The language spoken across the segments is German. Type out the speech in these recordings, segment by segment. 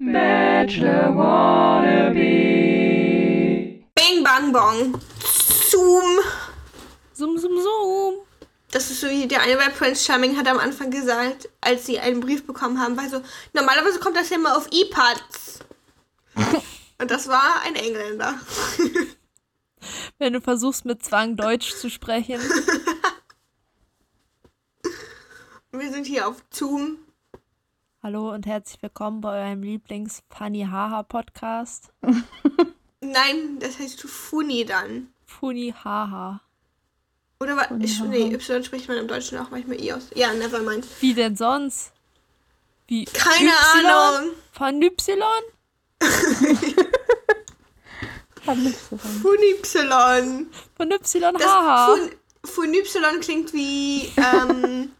Bachelor Wannabe. Bing Bang Bong. Zoom. Zoom, zoom, zoom. Das ist so wie der eine bei Prince Charming hat am Anfang gesagt, als sie einen Brief bekommen haben, weil so, normalerweise kommt das ja immer auf E-Pads. Und das war ein Engländer. Wenn du versuchst, mit Zwang Deutsch zu sprechen. Wir sind hier auf Zoom. Hallo und herzlich willkommen bei eurem Lieblings-Funny Haha Podcast. Nein, das heißt Funi dann. Funny Haha. Oder was? Ich, nee, Y spricht man im Deutschen auch manchmal I aus. Ja, never mind. Wie denn sonst? Wie Keine Y? Ahnung. Von Y? Funi Y. Von Y Das Haha. Fun, Fun Y klingt wie ähm,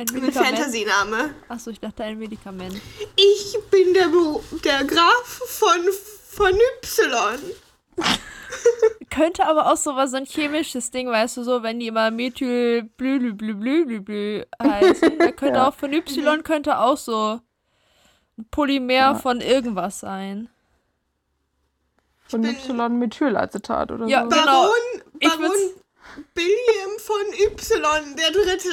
Ein. Fantasy-Name. Achso, ich dachte ein Medikament. Ich bin der, Beru- der Graf von, von Y. Könnte aber auch so was, so ein chemisches Ding, weißt du, so, wenn die immer Methyl blü blü blü blü blü heißen. Da könnte Ja. auch von Y könnte auch so ein Polymer von irgendwas sein. Von Y-Methylacetat oder Ja, so. Genau. Baron, Baron William von Y, der Dritte.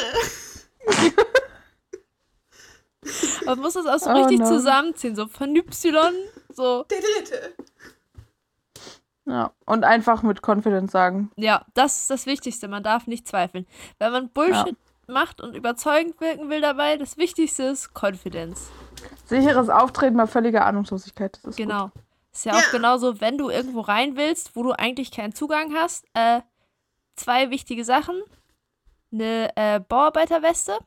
Man muss das auch so Oh richtig no. zusammenziehen, so von Y, so. Der Dritte. Ja. Und einfach mit Confidence sagen. Ja, das ist das Wichtigste, man darf nicht zweifeln. Wenn man Bullshit macht und überzeugend wirken will dabei, das Wichtigste ist Confidence. Sicheres Auftreten bei völliger Ahnungslosigkeit. Das ist Genau. Ist ja, Ja. auch genauso, wenn du irgendwo rein willst, wo du eigentlich keinen Zugang hast. Äh, zwei wichtige Sachen. Eine äh, Bauarbeiterweste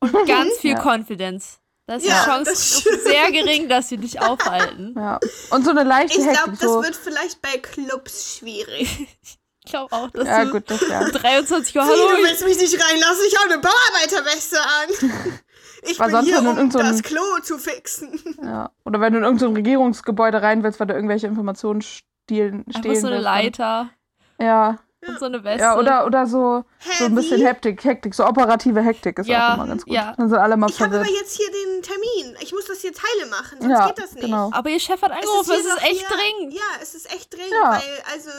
und ganz viel Ja. Confidence. Da ist Ja, die Chance das sehr gering, dass sie dich aufhalten. Ja. Und so eine leichte Ich glaube, das So. wird vielleicht bei Clubs schwierig. Ich glaube auch, dass Ja, du gut, das ja. 23 Uhr, du hallo, ich, willst mich nicht reinlassen? Ich habe eine Bauarbeiterweste an. Ich War bin sonst, hier, du um irgend so das Klo zu fixen. ja. Oder wenn du in irgendein Regierungsgebäude rein willst, weil du irgendwelche Informationen stehlen, einfach stehlen so eine willst, Leiter dann- Ja. Und so eine Weste. Ja, oder, oder so, so ein bisschen. Hektik, Hektik, so operative Hektik ist Ja, auch immer ganz gut. ja. Dann sind alle mal Ich habe aber jetzt hier den Termin. Ich muss das hier Teile machen, sonst Ja, geht das nicht. genau. Aber ihr Chef hat angerufen, es ist doch echt hier- dringend. Ja, es ist echt dringend, Ja. weil also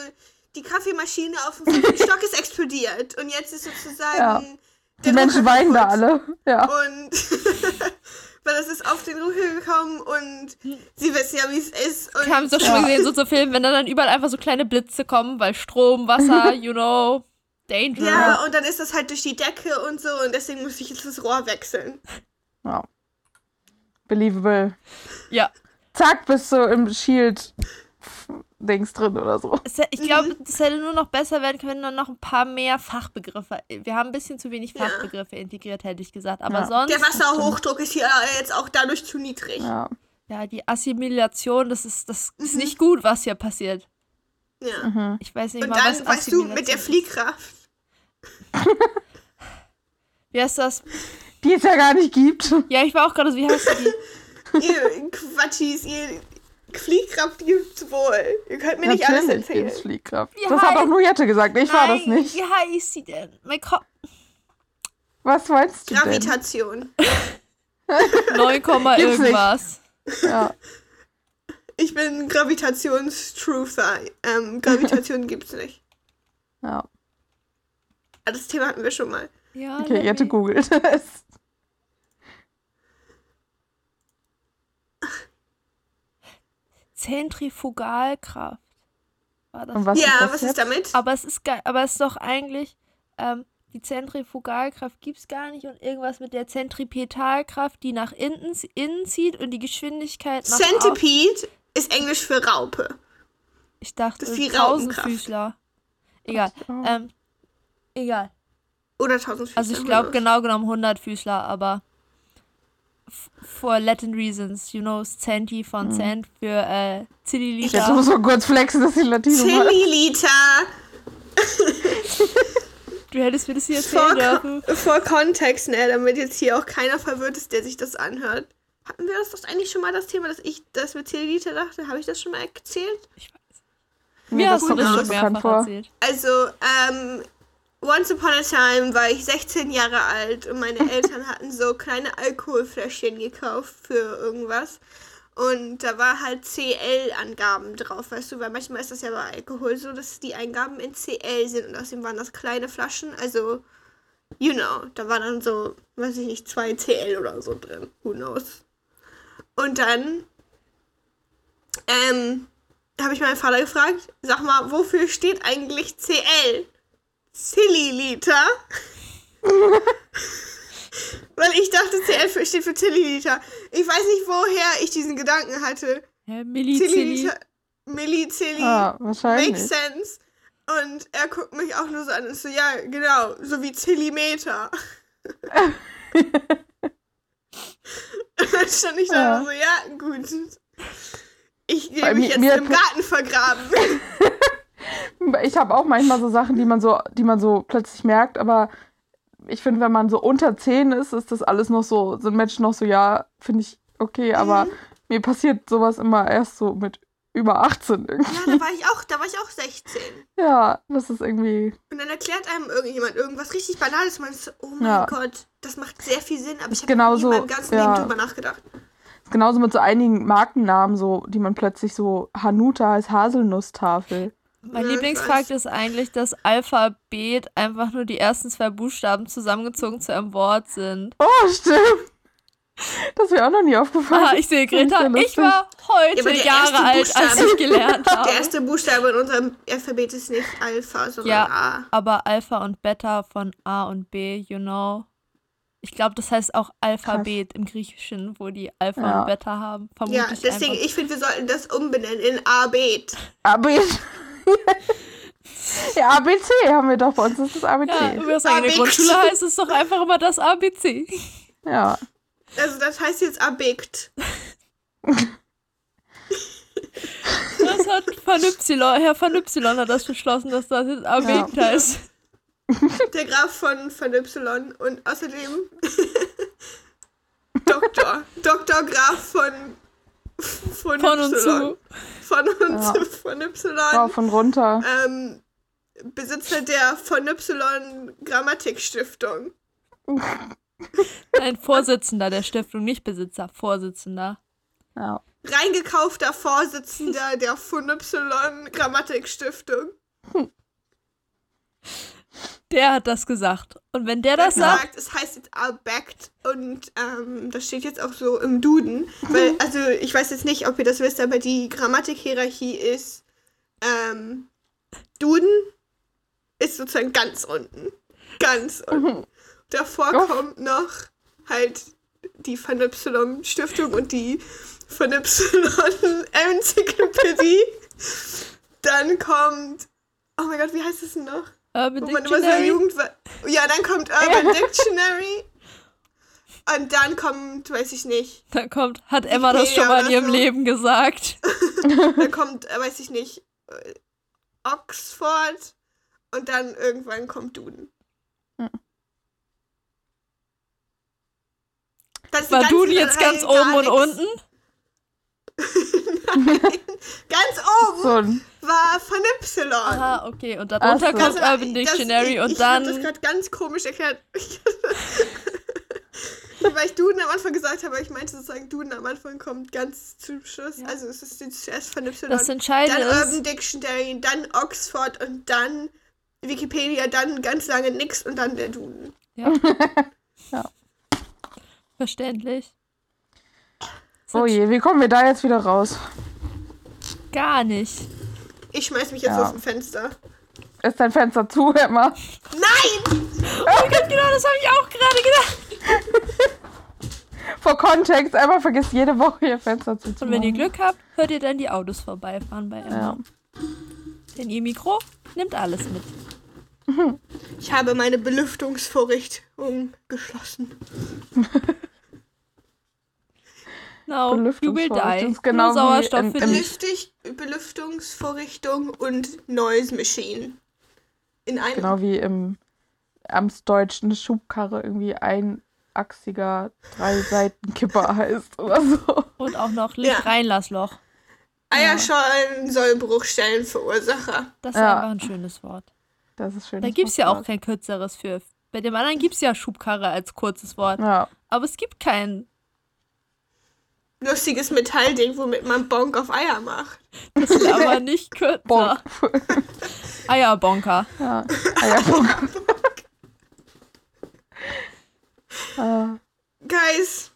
die Kaffeemaschine auf dem fünften Stock ist explodiert und jetzt ist sozusagen Ja. der Die Menschen weinen da alle. Ja. Und weil es ist auf den Drucker gekommen und sie wissen ja, wie es ist. Und Wir haben es doch schon mal gesehen, so zu Filmen, wenn da dann überall einfach so kleine Blitze kommen, weil Strom, Wasser, you know, danger. ja, und dann ist das halt durch die Decke und so und deswegen muss ich jetzt das Rohr wechseln. ja. Believable. Ja. Zack, bist du im Shield Dings drin oder so. Ich glaube, das hätte nur noch besser werden können, wenn noch ein paar mehr Fachbegriffe. Wir haben ein bisschen zu wenig Ja. Fachbegriffe integriert, hätte ich gesagt. Aber Ja. sonst, Der Wasserhochdruck ist hier jetzt auch dadurch zu niedrig. Ja. ja, die Assimilation, das ist, das ist Mhm. nicht gut, was hier passiert. Ja. Mhm. Ich weiß nicht Und mal, was dann, weißt du, mit der. Fliehkraft. Wie heißt das? Die es ja gar nicht gibt. Ja, ich war auch gerade so, wie heißt die? ihr Quatschis, ihr Fliehkraft gibt's wohl. Ihr könnt mir nicht alles Natürlich erzählen. gibt's Fliehkraft. Wie das hat auch nur Jette gesagt. Ich war das Nein, nicht. Wie heißt sie denn? Mein Kopf. Was meinst du denn? Gravitation. 9, Komma Gibt's nicht. irgendwas. Ja. Ich bin Gravitations-Truther. Ähm, Gravitation gibt's nicht. ja. Ah, Das Thema hatten wir schon mal. Ja, Okay, Jette googelt es. Zentrifugalkraft. War das Und was ja, ist das was jetzt? ist damit? Aber es ist geil, aber es ist doch eigentlich, ähm, die Zentrifugalkraft gibt es gar nicht und irgendwas mit der Zentripetalkraft, die nach innen, innen zieht und die Geschwindigkeit nach außen. Centipede ist Englisch für Raupe. Ich dachte, Das ist die. Tausendfüßler. Egal. Oh. Ähm, egal. Oder Tausendfüßler. Also ich glaube genau genommen 100 Füßler, aber for Latin reasons, you know, Centi von Cent für äh, Jetzt Zilliliter. muss man kurz flexen, dass die Latino mal. Zilliliter. Du hättest mir das hier erzählen Vor, dürfen. Vor Kontext, ne, damit jetzt hier auch keiner verwirrt ist, der sich das anhört. Hatten wir das doch eigentlich schon mal das Thema, dass ich das mit Zellulite dachte? Habe ich das schon mal erzählt? Nee, Mir hast du das mir schon mehrfach erzählt. Also, ähm, once upon a time war ich 16 Jahre alt und meine Eltern hatten so kleine Alkoholfläschchen gekauft für irgendwas. Und da war halt CL-Angaben drauf, weißt du, weil manchmal ist das ja bei Alkohol so, dass die Eingaben in CL sind und außerdem waren das kleine Flaschen, also, you know, da war dann so, weiß ich nicht, 2 CL oder so drin, who knows. Und dann, ähm, habe ich meinen Vater gefragt, sag mal, wofür steht eigentlich CL? Zilliliter? Weil ich dachte, CL steht für Zilliliter. Ich weiß nicht, woher ich diesen Gedanken hatte. Hä, Milli, Zilli. Millizilli. Ah, wahrscheinlich. Makes sense. Und er guckt mich auch nur so an und so, ja, genau, so wie Zillimeter. und dann stand ich da Ja. und so, ja, gut. Ich gehe mich mir- jetzt mir- im Garten vergraben. Ich habe auch manchmal so Sachen, die man so, die man so plötzlich merkt, aber ich finde, wenn man so unter 10 ist, ist das alles noch so, sind Menschen noch so, ja, finde ich okay, aber Mhm. mir passiert sowas immer erst so mit über 18 irgendwie. Ja, da war ich auch, da war ich auch 16. Ja, das ist irgendwie, Und dann erklärt einem irgendjemand irgendwas richtig Banales. Man ist so, oh mein Ja. Gott, das macht sehr viel Sinn, aber ich habe nie in meinem ganzen ja. Leben drüber nachgedacht. ist genauso mit so einigen Markennamen, so, die man plötzlich so, Hanuta heißt Haselnusstafel. Mein Ja, ich Lieblingsfakt ist eigentlich, dass Alphabet einfach nur die ersten zwei Buchstaben zusammengezogen zu einem Wort sind. Oh, stimmt. Das ist mir auch noch nie aufgefallen. Ah, ich sehe Greta, ich war heute Ja, Jahre alt, als ich gelernt habe. Der erste Buchstabe in unserem Alphabet ist nicht Alpha, sondern Ja. A. Aber Alpha und Beta von A und B, you know. Ich glaube, das heißt auch Alphabet im Griechischen, wo die Alpha Ja. und Beta haben. Vermute Ja, ich deswegen, einfach. ich finde, wir sollten das umbenennen in A-Bet. AB. Ja, ABC haben wir doch bei uns. Das ist ABC. Ja, Ja. über seine Abix. Grundschule heißt es doch einfach immer das ABC. Also das heißt jetzt Abekt. Das hat Van Y, Herr Van Y hat das beschlossen, dass das jetzt ABC Ja. heißt. Der Graf von, von Y und außerdem Doktor. Doktor Graf von von, Von und Y. zu. Von und Ja. Von Y. Rauf und runter. ähm, Besitzer der von Y Grammatikstiftung. Ein Vorsitzender der Stiftung, nicht Besitzer, Vorsitzender. Ja. Reingekaufter Vorsitzender der von Y Grammatikstiftung. Der hat das gesagt. Und wenn der das sagt, sagt, es heißt jetzt Albect und ähm, das steht jetzt auch so im Duden. Weil, also ich weiß jetzt nicht, ob ihr das wisst, aber die Grammatikhierarchie ist ähm, Duden ist sozusagen ganz unten. Ganz unten. Davor Uff. kommt noch halt die Van Y Stiftung und die Van Y Enzyklopädie. Dann kommt, oh mein Gott, wie heißt es denn noch? Urban Wo man immer so Dictionary, Jugend. Ja, dann kommt Urban Dictionary. Und dann kommt, weiß ich nicht, dann kommt, hat Emma das schon mal in ihrem so. Leben gesagt. dann kommt, äh, weiß ich nicht, äh, Oxford und dann irgendwann kommt Duden. Hm. Das War Duden jetzt ganz oben und nix. unten? Ganz oben So war von Y. Aha, okay. Und darunter so. kommt Urban das- Dictionary ich, und ich hab das dann. gerade ganz komisch erklärt. Weil ich Duden am Anfang gesagt habe, aber ich meinte sozusagen, Duden am Anfang kommt ganz zum Schluss. Ja. Also es ist jetzt zuerst von Y. Das Entscheidende dann ist, Urban Dictionary, dann Oxford und dann Wikipedia, dann ganz lange nix und dann der Duden. Ja. Ja. Verständlich. Oh je, wie kommen wir da jetzt wieder raus? Gar nicht. Ich schmeiß mich jetzt Ja. aus dem Fenster. Ist dein Fenster zu, Emma? Nein! Oh Gott, genau, das habe ich auch gerade gedacht. Vor Kontext, Emma vergisst jede Woche ihr Fenster zuzumachen. Und wenn ihr Glück habt, hört ihr dann die Autos vorbeifahren bei Emma. Ja. Denn ihr Mikro nimmt alles mit. Ich habe meine Belüftungsvorrichtung geschlossen. No, die. Belüftungsvorrichtung genau wie Sauerstoff im- für im-. Belüftig, Belüftungsvorrichtung und Noise Machine. In einem. Genau wie im amtsdeutschen Schubkarre irgendwie einachsiger Drei-Seiten-Kipper heißt oder so. Und auch noch Licht-Reinlassloch. Eierschalen soll Bruchstellenverursacher. Das ist Ja. einfach ein schönes Wort. Das ist schön. Da gibt es ja auch kein kürzeres für. Bei dem anderen gibt es ja Schubkarre als kurzes Wort. Ja, Aber es gibt kein lustiges Metallding, womit man Bonk auf Eier macht. Das ist aber nicht kürzer. Bonk. Eierbonker. Ja, Eierbonk. äh, Guys,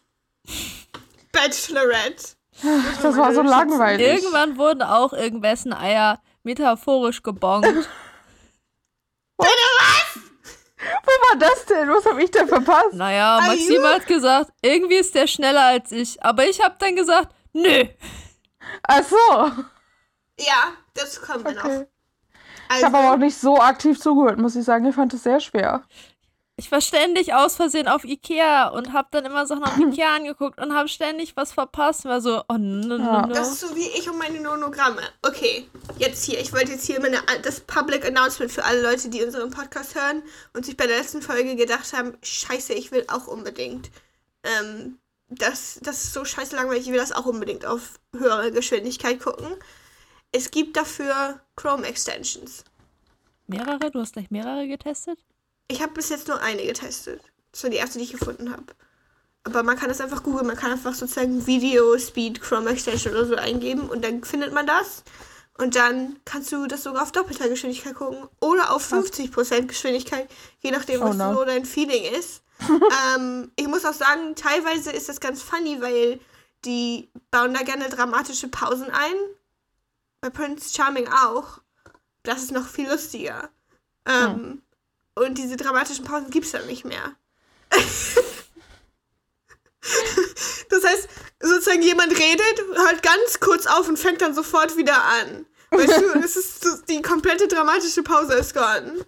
Bachelorette. das war so langweilig. Irgendwann wurden auch irgendwessen Eier metaphorisch gebongt. Wo war das denn? Was habe ich denn verpasst? Naja, Maxim hat gesagt, irgendwie ist der schneller als ich. Aber ich habe dann gesagt, nö. Ach so. Ja, das kommt mir noch. Okay. Ich Also, habe aber auch nicht so aktiv zugehört, muss ich sagen. Ich fand es sehr schwer. Ich war ständig aus Versehen auf Ikea und habe dann immer Sachen auf Ikea angeguckt und habe ständig was verpasst. War so, oh no, no, no. das ist so wie ich und meine Nonogramme. Okay, jetzt hier. Ich wollte jetzt hier meine, das Public Announcement für alle Leute, die unseren Podcast hören und sich bei der letzten Folge gedacht haben, scheiße, ich will auch unbedingt. Ähm, das, das ist so scheiße langweilig, ich will das auch unbedingt auf höhere Geschwindigkeit gucken. Es gibt dafür Chrome Extensions. Mehrere? Du hast gleich mehrere getestet? Ich habe bis jetzt nur eine getestet. Das war die erste, die ich gefunden habe. Aber man kann das einfach googeln, man kann einfach sozusagen Video Speed Chrome Extension oder so eingeben und dann findet man das. Und dann kannst du das sogar auf doppelter Geschwindigkeit gucken oder auf 50% Geschwindigkeit, je nachdem, Oh was no. so dein Feeling ist. ähm, ich muss auch sagen, teilweise ist das ganz funny, weil die bauen da gerne dramatische Pausen ein. Bei Prince Charming auch. Das ist noch viel lustiger. Ähm, Und diese dramatischen Pausen gibt es dann nicht mehr. das heißt, sozusagen jemand redet, hört ganz kurz auf und fängt dann sofort wieder an. Weißt du, es ist so, die komplette dramatische Pause ist gone.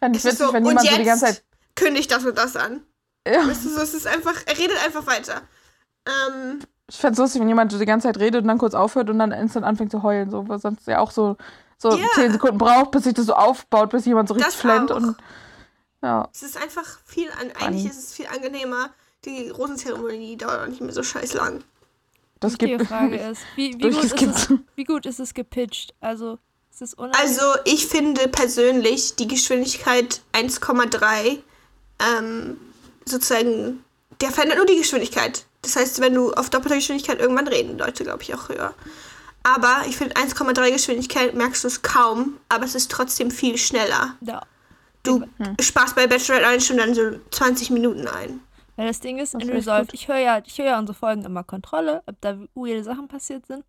Fand ich witzig, so, wenn jemand so die ganze Zeit. kündigt das und das an. Ja, Weißt du, so, es ist einfach, er redet einfach weiter. Ähm, ich fände es lustig, wenn jemand so die ganze Zeit redet und dann kurz aufhört und dann instant anfängt zu heulen. So, was sonst ja auch so, so Ja. 10 Sekunden braucht, bis sich das so aufbaut, bis jemand so richtig Das flennt. auch. Und ja, es ist einfach viel, an, eigentlich ist es viel angenehmer. Die Rosenzeremonie dauert auch nicht mehr so scheiß lang. das Die gibt. Frage ist, wie, wie, gut ist es, wie gut ist es gepitcht? Also, ist es? Also ich finde persönlich die Geschwindigkeit 1,3 ähm, sozusagen, der verändert nur die Geschwindigkeit. Das heißt, wenn du auf doppelter Geschwindigkeit irgendwann reden Leute, glaube ich, auch höher. Aber ich finde 1,3 Geschwindigkeit merkst du es kaum, aber es ist trotzdem viel schneller. ja. Du Hm. sparst bei Bachelorette eine Stunde dann so 20 Minuten ein. Weil das Ding ist, Das in Resolve, ich höre ja, ich höre ja unsere Folgen immer Kontrolle, ob da weirde Sachen passiert sind.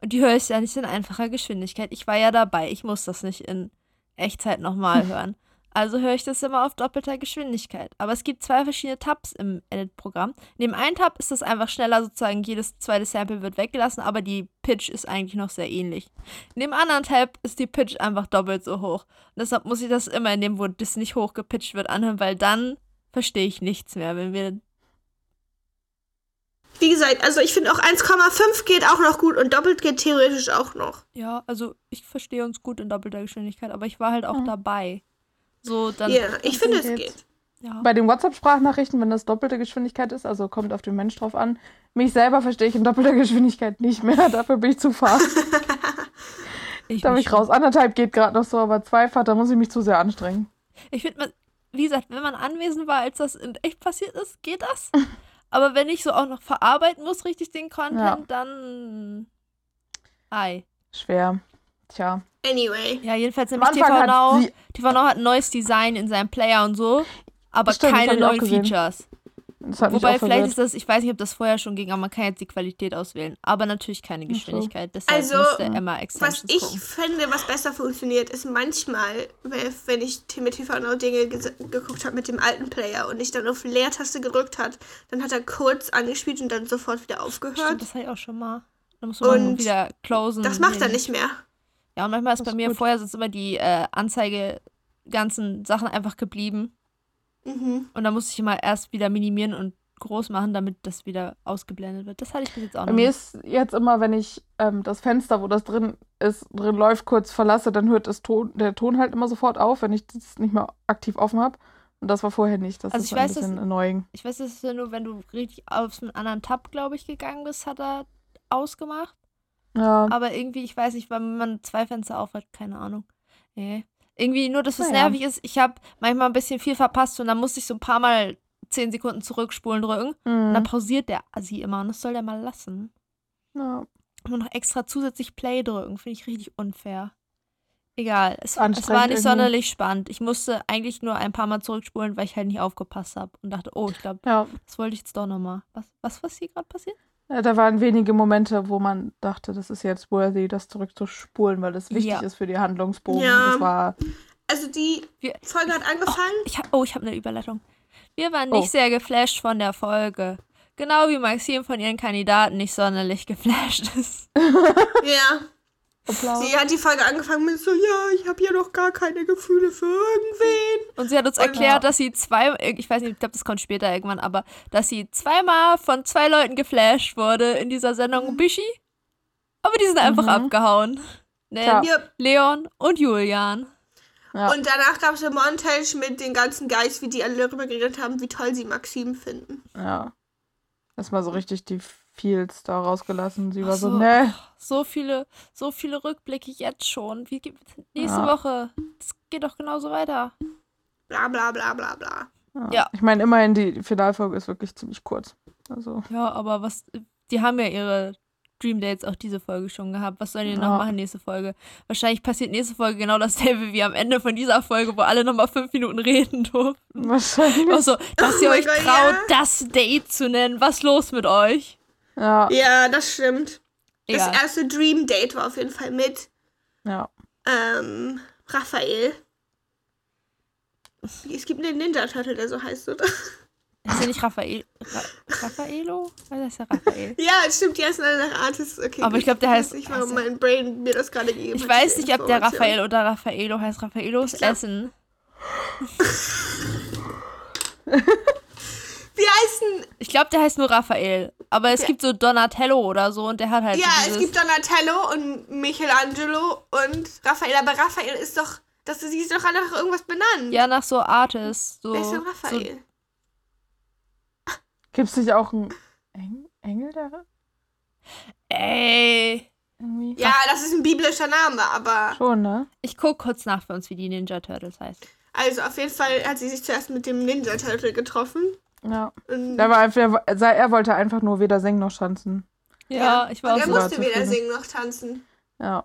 Und die höre ich ja nicht in einfacher Geschwindigkeit. Ich war ja dabei, ich muss das nicht in Echtzeit nochmal hören. Also höre ich das immer auf doppelter Geschwindigkeit. Aber es gibt zwei verschiedene Tabs im Edit-Programm. In dem einen Tab ist es einfach schneller, sozusagen jedes zweite Sample wird weggelassen, aber die Pitch ist eigentlich noch sehr ähnlich. In dem anderen Tab ist die Pitch einfach doppelt so hoch. Und deshalb muss ich das immer in dem, wo das nicht hoch gepitcht wird, anhören, weil dann verstehe ich nichts mehr. Wenn wir Wie gesagt, also ich finde auch 1,5 geht auch noch gut und doppelt geht theoretisch auch noch. Ja, also ich verstehe uns gut in doppelter Geschwindigkeit, aber ich war halt auch Hm. dabei. So, dann. Ja, ich finde es geht. Ja. Bei den WhatsApp-Sprachnachrichten, wenn das doppelte Geschwindigkeit ist, also kommt auf den Mensch drauf an. Mich selber verstehe ich in doppelter Geschwindigkeit nicht mehr. Dafür bin ich zu fast. ich Da bin mich ich raus. Anderthalb geht gerade noch so, aber zweifach, da muss ich mich zu sehr anstrengen. Ich finde, man, wie gesagt, wenn man anwesend war, als das in echt passiert ist, geht das. Aber wenn ich so auch noch verarbeiten muss, richtig den Content, Ja. dann. Ei. Schwer. Tja. Anyway. Ja, jedenfalls nämlich TV Anfang Now. hat sie, TV Now hat ein neues Design in seinem Player und so, aber Stimmt, keine neuen. Features. Wobei vielleicht verwirrt. ist das, ich weiß nicht, ob das vorher schon ging, aber man kann jetzt die Qualität auswählen. Aber natürlich keine. Geschwindigkeit. Deshalb Also, musste Emma Was ich gucken. finde, was besser funktioniert, ist manchmal, wenn ich mit TV Now Dinge ges- geguckt habe mit dem alten Player und ich dann auf Leertaste gedrückt hat, dann hat er kurz angespielt und dann sofort wieder Stimmt, aufgehört. das hatte ich auch schon mal. Da muss man Und wieder closen. Das macht er nicht mehr. Ja, und manchmal ist Das bei ist mir gut. vorher sind immer die äh, Anzeige ganzen Sachen einfach geblieben. Mhm. Und dann musste ich immer erst wieder minimieren und groß machen, damit das wieder ausgeblendet wird. Das hatte ich bis jetzt auch Bei noch mir nicht. ist jetzt immer, wenn ich ähm, das Fenster, wo das drin ist, drin läuft, kurz verlasse, dann hört das Ton, der Ton halt immer sofort auf, wenn ich das nicht mehr aktiv offen habe. Und das war vorher nicht. Das Also ist ich ein weiß, dass- bisschen annoying. Ich weiß, das ist ja nur, wenn du richtig auf einen anderen Tab, glaube ich, gegangen bist, hat er ausgemacht. Ja. Aber irgendwie, ich weiß nicht, weil man zwei Fenster aufhat, keine Ahnung. Nee. Irgendwie nur, dass es Naja. nervig ist. Ich habe manchmal ein bisschen viel verpasst und dann musste ich so ein paar Mal 10 Sekunden zurückspulen drücken. Und dann Mhm. pausiert der Assi immer und das soll der mal lassen. Ja. Und noch extra zusätzlich Play drücken, finde ich richtig unfair. Egal, es, es war nicht irgendwie. sonderlich spannend. Ich musste eigentlich nur ein paar Mal zurückspulen, weil ich halt nicht aufgepasst habe und dachte, oh, ich glaube, ja. das wollte ich jetzt doch nochmal. Was, was, was hier gerade passiert? Ja, Da waren wenige Momente, wo man dachte, das ist jetzt worthy, das zurückzuspulen, weil das wichtig Ja. ist für die Handlungsbogen. Ja. Das war Also die Wir- Folge hat angefangen. Ich hab, oh, ich habe eine Überleitung. Wir waren Oh. nicht sehr geflasht von der Folge. Genau wie Maxim von ihren Kandidaten nicht sonderlich geflasht ist. Ja. Applaus. Sie hat die Folge angefangen mit so, ja, ich habe hier noch gar keine Gefühle für irgendwen. Und sie hat uns Und- erklärt, Ja. dass sie zwei, ich weiß nicht, ich glaube, das kommt später irgendwann, aber dass sie zweimal von zwei Leuten geflasht wurde in dieser Sendung Bishi. Aber die sind einfach Mhm. abgehauen. Nen, Ja. Leon und Julian. Ja. Und danach gab es ein Montage mit den ganzen Guys, wie die alle darüber geredet haben, wie toll sie Maxim finden. ja. Erstmal so richtig die Feels da rausgelassen. Sie war so, so. ne. So viele, so viele Rückblicke jetzt schon. Wie, gibt- nächste Ja. Woche. Das geht doch genauso weiter. Bla bla bla bla bla. Ja. Ich meine, immerhin, die Finalfolge ist wirklich ziemlich kurz. Also, Ja, aber was, die haben ja ihre Dream Dates auch diese Folge schon gehabt. Was sollen die Ja. noch machen nächste Folge? Wahrscheinlich passiert nächste Folge genau dasselbe wie am Ende von dieser Folge, wo alle nochmal fünf Minuten reden durften. wahrscheinlich. Auch so, dass Oh ihr euch Gott, traut, ja. das Date zu nennen. Was los mit euch? Ja, Ja, das stimmt. Egal. Das erste Dream Date war auf jeden Fall mit ja. ähm, Raphael. Es gibt einen Ninja Turtle, der so heißt, oder? Ist ja nicht Raphael. Ra Raffaello? Oder ist ja Raphael? Ja, stimmt, die heißen alle nach Artists. Okay, Aber ich glaub, der weiß heißt- nicht, warum heißt er- mein Brain mir das gerade gegeben Ich weiß nicht, ob der. Raphael oder Raffaello heißt. Raffaellos Ich Essen. Wie heißen. Ich glaube, der heißt nur Raphael. Aber es Ja. gibt so Donatello oder so und der hat halt Ja, so es gibt Donatello und Michelangelo und Raphael. Aber Raphael ist doch. Das sie ist doch nach irgendwas benannt. Ja, nach so Artists. So, Wer ist denn so Raphael? Gibt es nicht auch einen Eng Engel da? Ey. Irgendwie? ja, das ist ein biblischer Name, aber. Schon, ne? Ich guck kurz nach für uns, wie die Ninja Turtles heißt. Also, auf jeden Fall hat sie sich zuerst mit dem Ninja Turtle getroffen. Ja. Und, Der war einfach, er, er wollte einfach nur weder singen noch tanzen. Ja, ich war und auch er so. war musste weder singen noch tanzen. Ja.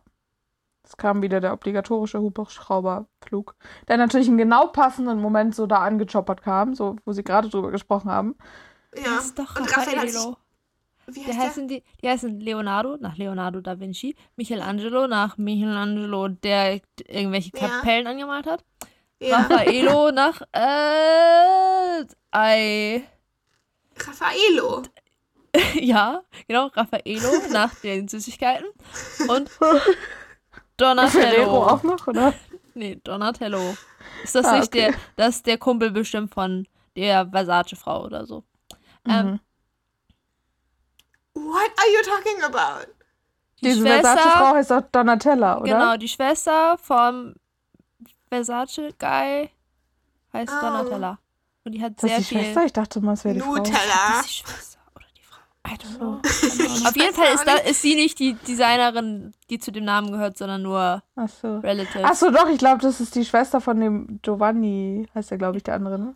Es kam wieder der obligatorische Hubschrauberflug, der natürlich im genau passenden Moment so da angechoppert kam, so wo sie gerade drüber gesprochen haben. Ja. Das ist doch und Raphael hat sich. Raffaello. Wie Die heißt der? heißen, die, die heißen Leonardo nach Leonardo da Vinci, Michelangelo nach Michelangelo, der irgendwelche Ja. Kapellen angemalt hat, Ja. Raffaello nach äh, Ei. Raffaello. Ja, genau, Raffaello nach den Süßigkeiten und Donatello. auch noch, oder? Nee, Donatello. Ist das Ah, nicht okay. der, das ist der Kumpel bestimmt von der Versace-Frau oder so. Ähm, Mhm. What are you talking about? Die Diese Versace-Frau heißt auch Donatella, oder? genau, die Schwester vom Versace-Guy heißt Oh. Donatella. Und die hat Ist das sehr die viel. Schwester? Ich dachte mal, es wäre die Frau. Nutella. Das ist die Schwester oder die Frau. I don't know. Auf jeden Fall ist, da, ist sie nicht die Designerin, die zu dem Namen gehört, sondern nur Ach so. Relative. Ach so, doch, ich glaube, das ist die Schwester von dem Giovanni, heißt der, glaube ich, der andere, ne?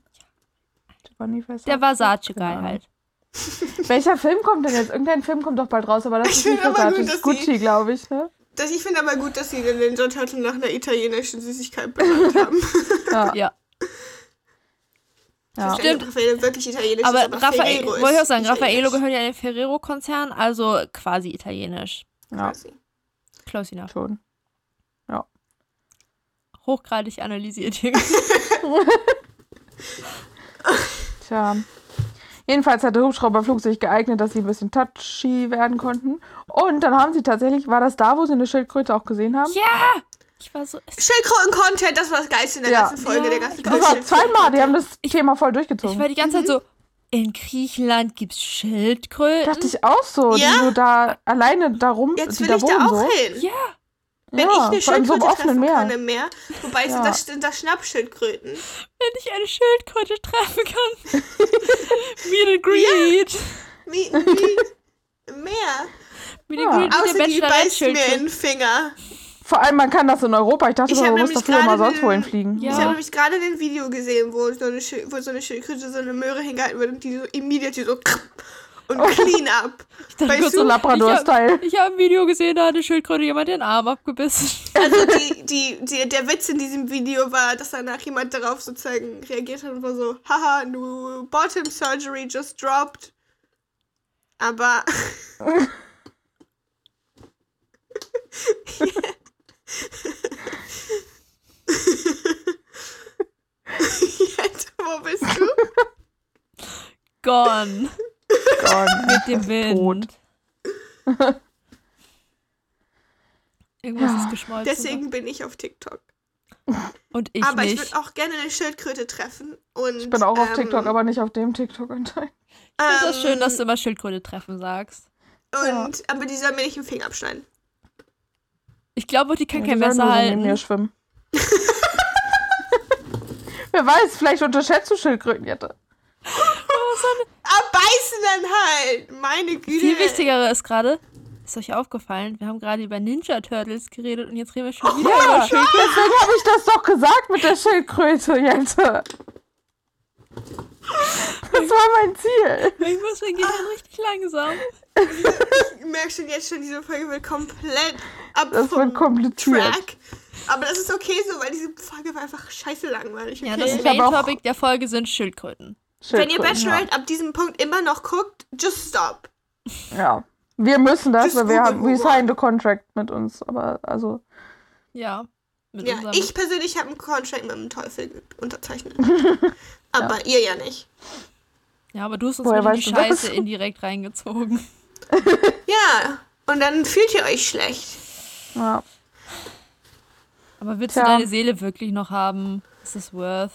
Giovanni Versace? Der Versace-Guy halt. Welcher Film kommt denn jetzt? Irgendein Film kommt doch bald raus, aber das Ich ist nicht Versace, gut, ist Gucci, glaube ich, ne? Das, ich finde aber gut, dass sie den Ninja Turtle nach einer italienischen Süßigkeit benannt haben. Ja. Ja. Ja. Denke, Raffaello wirklich italienisch Aber, ist, aber Raffaello, wollte ich auch sagen, Raffaello gehört ja in den Ferrero-Konzern, also quasi italienisch. ja, Quasi. Close enough. schon. Hochgradig analysiert hier. Tja. Jedenfalls hat der Hubschrauberflug sich geeignet, dass sie ein bisschen touchy werden konnten. Und dann haben sie tatsächlich, war das da, wo sie eine Schildkröte auch gesehen haben? ja! Ich war so. Schildkröten-Content, das war das Geilste in der Ja. ganzen Folge. Ja, der ganzen ich Das war zweimal, die haben das Thema voll Ich durchgezogen. war die ganze Zeit so. In Griechenland gibt's Schildkröten. Dachte ich auch so, Ja? die so da alleine darum, Jetzt die will da ich wohnen da auch so. hin. Ja, Wenn ja, ich vor eine so Schildkröte offenen treffen Meer. kann im Meer. Wobei Ja. sind, das, sind das Schnappschildkröten. wenn ich eine Schildkröte treffen kann. Meet and Greet. Wie, wie im Meer. Meet Ja. and Greet mit Außer der die beißt mir in den Finger. Vor allem, man kann das in Europa. Ich dachte, Ich man hab muss dafür immer sonst wohin fliegen. Ja. Ich habe nämlich gerade ein Video gesehen, wo so eine, wo so eine Schildkröte so eine Möhre hingehalten wird und die so immediately so und clean up. Ich dachte kurz So Labrador-Style. Ich habe ein Video gesehen, da hat eine Schildkröte jemand den Arm abgebissen. Also die, die, die, der Witz in diesem Video war, dass danach jemand darauf sozusagen reagiert hat und war so, haha, nu bottom surgery just dropped. Aber jetzt, wo bist du? Gone. Gone. Mit dem Wind. Irgendwas Ja. ist geschmolzen. Deswegen bin ich auf TikTok. Und ich aber ich nicht. würde auch gerne eine Schildkröte treffen. Und, Ich bin auch auf ähm, TikTok, aber nicht auf dem TikTok anscheinend. ich finde das ähm, schön, dass du immer Schildkröte treffen sagst. Und, aber die soll mir nicht den Finger abschneiden. Ich glaube, die kann Ja, kein Messer so neben mir halten. schwimmen. Wer weiß, vielleicht unterschätzt du Schildkröten jetzt. Abbeißen dann halt! Meine Güte. Viel wichtigere ist gerade, ist euch aufgefallen, wir haben gerade über Ninja Turtles geredet und jetzt reden wir schon wieder Ja, über Schildkröten. deswegen habe ich das doch gesagt mit der Schildkröte, Jette. Das war mein Ziel. Ich muss mein Gehirn richtig langsam. Ich merke schon jetzt schon, diese Folge wird komplett ab Das vom wird kompliziert. Track. Aber das ist okay so, weil diese Folge war einfach scheiße langweilig. Okay? Ja, das Ich Main hab auch- Topic der Folge sind Schildkröten. Wenn ihr Schildkröten, Bachelorette ab diesem Punkt immer noch guckt, just stop. Ja. ja. Wir müssen das, Just weil wir haben, we signed a contract mit uns, aber also, Ja. Mit Ja, ich persönlich habe einen Contract mit dem Teufel unterzeichnet. Aber ihr ja nicht. ja, aber du hast uns Woher wieder die weißt du das? Scheiße indirekt reingezogen. Ja, und dann fühlt ihr euch schlecht. ja. Aber willst Tja. du deine Seele wirklich noch haben? Ist es worth?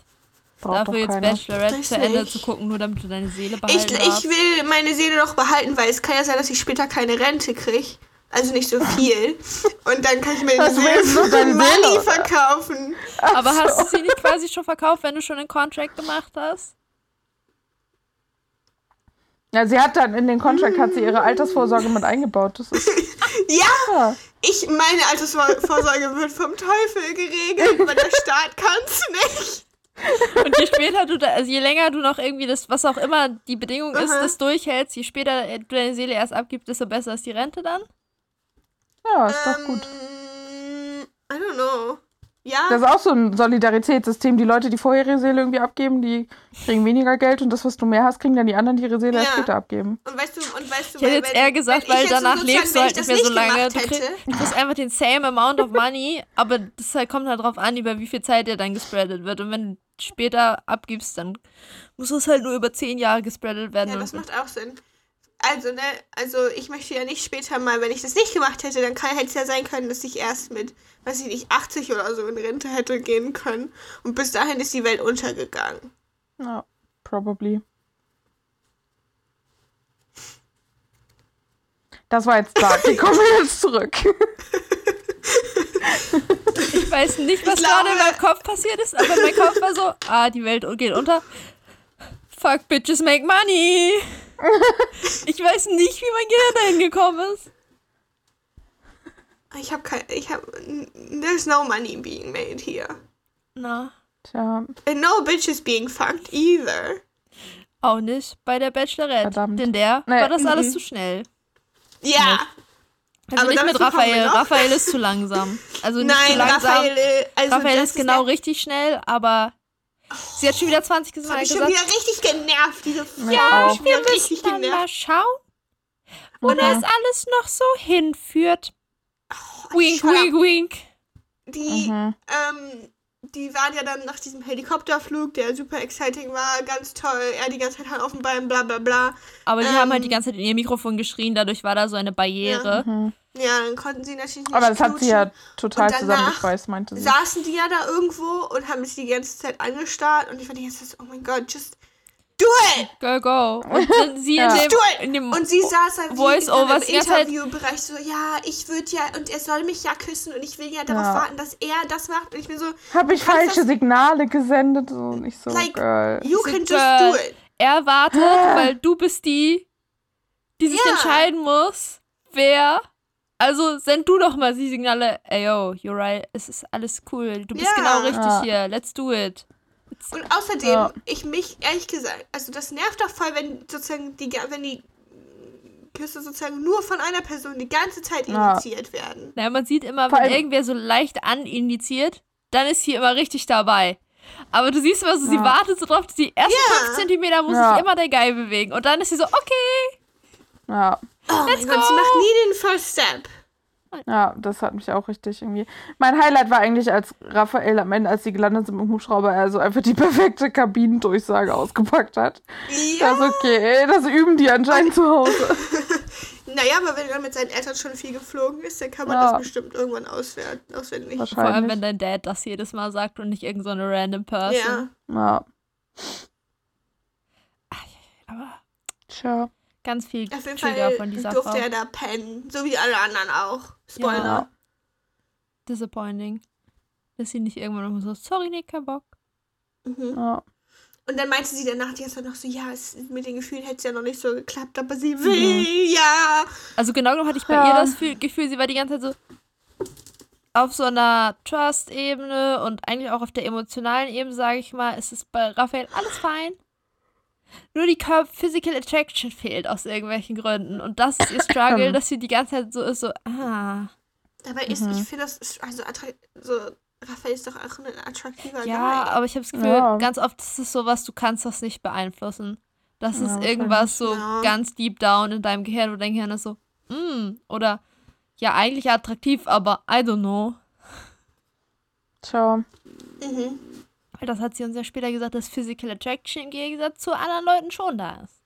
Braucht Dafür jetzt keiner. Bachelorette zu Ende nicht. zu gucken, nur damit du deine Seele Ich, behalten ich darfst? will meine Seele noch behalten, weil es kann ja sein, dass ich später keine Rente kriege. Also nicht so viel. Und dann kann ich mir deine für Money verkaufen. Aber Ach hast so. du sie nicht quasi schon verkauft, wenn du schon einen Contract gemacht hast? Ja, sie hat dann in den Contract hat sie ihre Altersvorsorge mit eingebaut. Das ist Ja, ja. ich, meine Altersvorsorge wird vom Teufel geregelt, aber der Staat kann es nicht. Und je später du da, also je länger du noch irgendwie das, was auch immer die Bedingung ist, Aha. das durchhältst, je später du deine Seele erst abgibst, desto besser ist die Rente dann. Ja, ist doch gut. Ähm, I don't know. Ja, Das ist auch so ein Solidaritätssystem. Die Leute, die vorher ihre Seele irgendwie abgeben, die kriegen weniger Geld und das, was du mehr hast, kriegen dann die anderen, die ihre Seele erst Ja. später abgeben. und weißt du, und weißt du, Ich hätte jetzt eher gesagt, weil danach lebst du halt nicht mehr so lange. Du, hätte, krieg, du kriegst einfach den same amount of money, aber das halt kommt halt drauf an, über wie viel Zeit der dann gespreadet wird. Und wenn du später abgibst, dann muss es halt nur über zehn Jahre gespreadet werden. Ja, das macht auch Sinn. Also, ne, also ich möchte ja nicht später mal, wenn ich das nicht gemacht hätte, dann kann, hätte es ja sein können, dass ich erst mit, weiß ich nicht, 80 oder so in Rente hätte gehen können. Und bis dahin ist die Welt untergegangen. Ja, probably. Das war jetzt dark. Wie kommen jetzt zurück? Ich weiß nicht, was glaube- gerade in meinem Kopf passiert ist, aber mein Kopf war so, ah, die Welt geht unter. Fuck, bitches make money. Ich weiß nicht, wie mein Gehirn dahin gekommen ist. Ich habe kein, ich habe, there's no money being made here. Na, Tja, And no bitch is being fucked either. auch nicht bei der Bachelorette. Verdammt. Denn der Nee. war das alles Mhm. zu schnell. Ja. Also Aber nicht mit Raphael. Raphael ist zu langsam. Also nicht zu Nein, langsam. Raphael, äh, also Raphael ist genau der- richtig schnell, aber sie hat schon wieder 20 Das hat mich schon gesagt. wieder richtig genervt, diese Frau. Ja, mich Wir müssen richtig dann genervt. mal schauen, wo Mhm. das alles noch so hinführt. Wink, shut up. wink, wink. Die, Mhm. ähm, die waren ja dann nach diesem Helikopterflug, der super exciting war, ganz toll, er die ganze Zeit Hand auf dem Bein, bla bla bla. Aber die Ähm. haben halt die ganze Zeit in ihr Mikrofon geschrien, dadurch war da so eine Barriere. Mhm. Ja, dann konnten sie natürlich nicht Aber das hat sie ja total zusammengeschweißt, meinte sie. Saßen die ja da irgendwo und haben sich die ganze Zeit angestarrt und ich fand die ganze Zeit so, oh mein Gott, just do it! Go, go. Und sie Ja. in, dem, Do it! in dem Und sie saß halt die im Interviewbereich so, ja, ich würde ja, und er soll mich ja küssen und ich will ja darauf Ja. warten, dass er das macht. Und ich bin so, Habe ich falsche das- Signale gesendet? So nicht so, Like, girl. you So, can just girl. do it. er wartet, weil du bist die, die sich Ja. entscheiden muss, wer Also send du doch mal die Signale, ey yo, you're right, es ist alles cool. Du bist Ja. genau richtig Ja. hier. Let's do it. Und außerdem, Ja. ich mich, ehrlich gesagt, also das nervt doch voll, wenn sozusagen die, wenn die Küsse sozusagen nur von einer Person die ganze Zeit Ja. initiiert werden. Naja, man sieht immer, wenn irgendwer so leicht aninitiiert, dann ist sie immer richtig dabei. Aber du siehst immer so, sie Ja. wartet so drauf, die ersten Ja. 5 Zentimeter muss Ja. sich immer der Geil bewegen. Und dann ist sie so, okay. Ja. Oh Let's mein Gott, sie go. macht nie den First Step. Ja, das hat mich auch richtig irgendwie. Mein Highlight war eigentlich, als Raphael am Ende, als sie gelandet sind im Hubschrauber, er so einfach die perfekte Kabinendurchsage ausgepackt hat. Ja. Das ist okay, das üben die anscheinend zu Hause. Naja, aber wenn er mit seinen Eltern schon viel geflogen ist, dann kann man Ja. das bestimmt irgendwann auswerten, auswendig. Wahrscheinlich. Vor allem, wenn dein Dad das jedes Mal sagt und nicht irgendeine so eine random Person. Ja. Ja, Aber tja. Ganz viel Auf jeden Trigger Fall von dieser durfte Frau. er da pennen. So wie alle anderen auch. Spoiler. Ja. Disappointing. Dass sie nicht irgendwann noch so, sorry, nee, kein Bock. Mhm. Ja. Und dann meinte sie danach die ganze Zeit noch so, ja, es, mit den Gefühlen hätte es ja noch nicht so geklappt, aber sie will, ja. Also genau genommen hatte ich bei Ja. ihr das Gefühl, Gefühl, sie war die ganze Zeit so auf so einer Trust-Ebene und eigentlich auch auf der emotionalen Ebene, sage ich mal, ist es bei Raphael alles fein. Nur die Körp Physical Attraction fehlt aus irgendwelchen Gründen. Und das ist ihr Struggle, dass sie die ganze Zeit so ist, so, ah. Dabei ist, ich finde das, ist also so, Raphael ist doch auch ein attraktiver Ja, Guy. aber ich habe das Gefühl, Ja. ganz oft ist es sowas, du kannst das nicht beeinflussen. Das Ja, ist irgendwas so Ja. ganz deep down in deinem Gehirn, wo dein Gehirn ist so, mm, oder ja, eigentlich attraktiv, aber I don't know. Tja. Mhm. Weil das hat sie uns ja später gesagt, dass Physical Attraction im Gegensatz zu anderen Leuten schon da ist.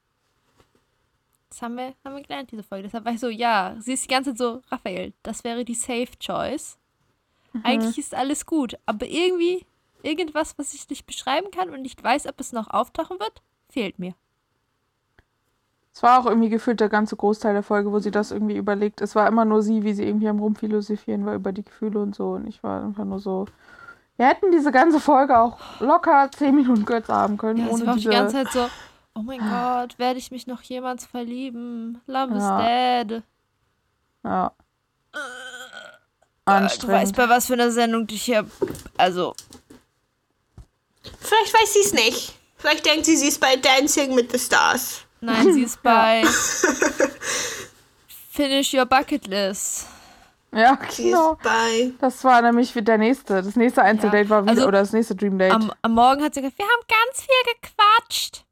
Das haben wir, haben wir gelernt, diese Folge. Deshalb war ich so, ja, sie ist die ganze Zeit so, Raphael, das wäre die Safe Choice. Eigentlich ist alles gut, aber irgendwie, irgendwas, was ich nicht beschreiben kann und nicht weiß, ob es noch auftauchen wird, fehlt mir. Es war auch irgendwie gefühlt der ganze Großteil der Folge, wo sie das irgendwie überlegt. Es war immer nur sie, wie sie irgendwie am Rumphilosophieren war über die Gefühle und so. Und ich war einfach nur so. Wir hätten diese ganze Folge auch locker 10 Minuten kürzer haben können, Ja, ohne war auch die diese. ganze Zeit so, oh mein Gott, werde ich mich noch jemals verlieben? Love is Ja. dead. ja. Du weißt, Anstrengend. bei was für einer Sendung dich hier, also, Vielleicht weiß sie es nicht. Vielleicht denkt sie, sie ist bei Dancing with the Stars. Nein, sie ist bei Finish Your Bucket List. Ja, genau. Das war nämlich der nächste. Das nächste Einzeldate war wieder, also oder das nächste Dream Date. Am, am Morgen hat sie gesagt, wir haben ganz viel gequatscht.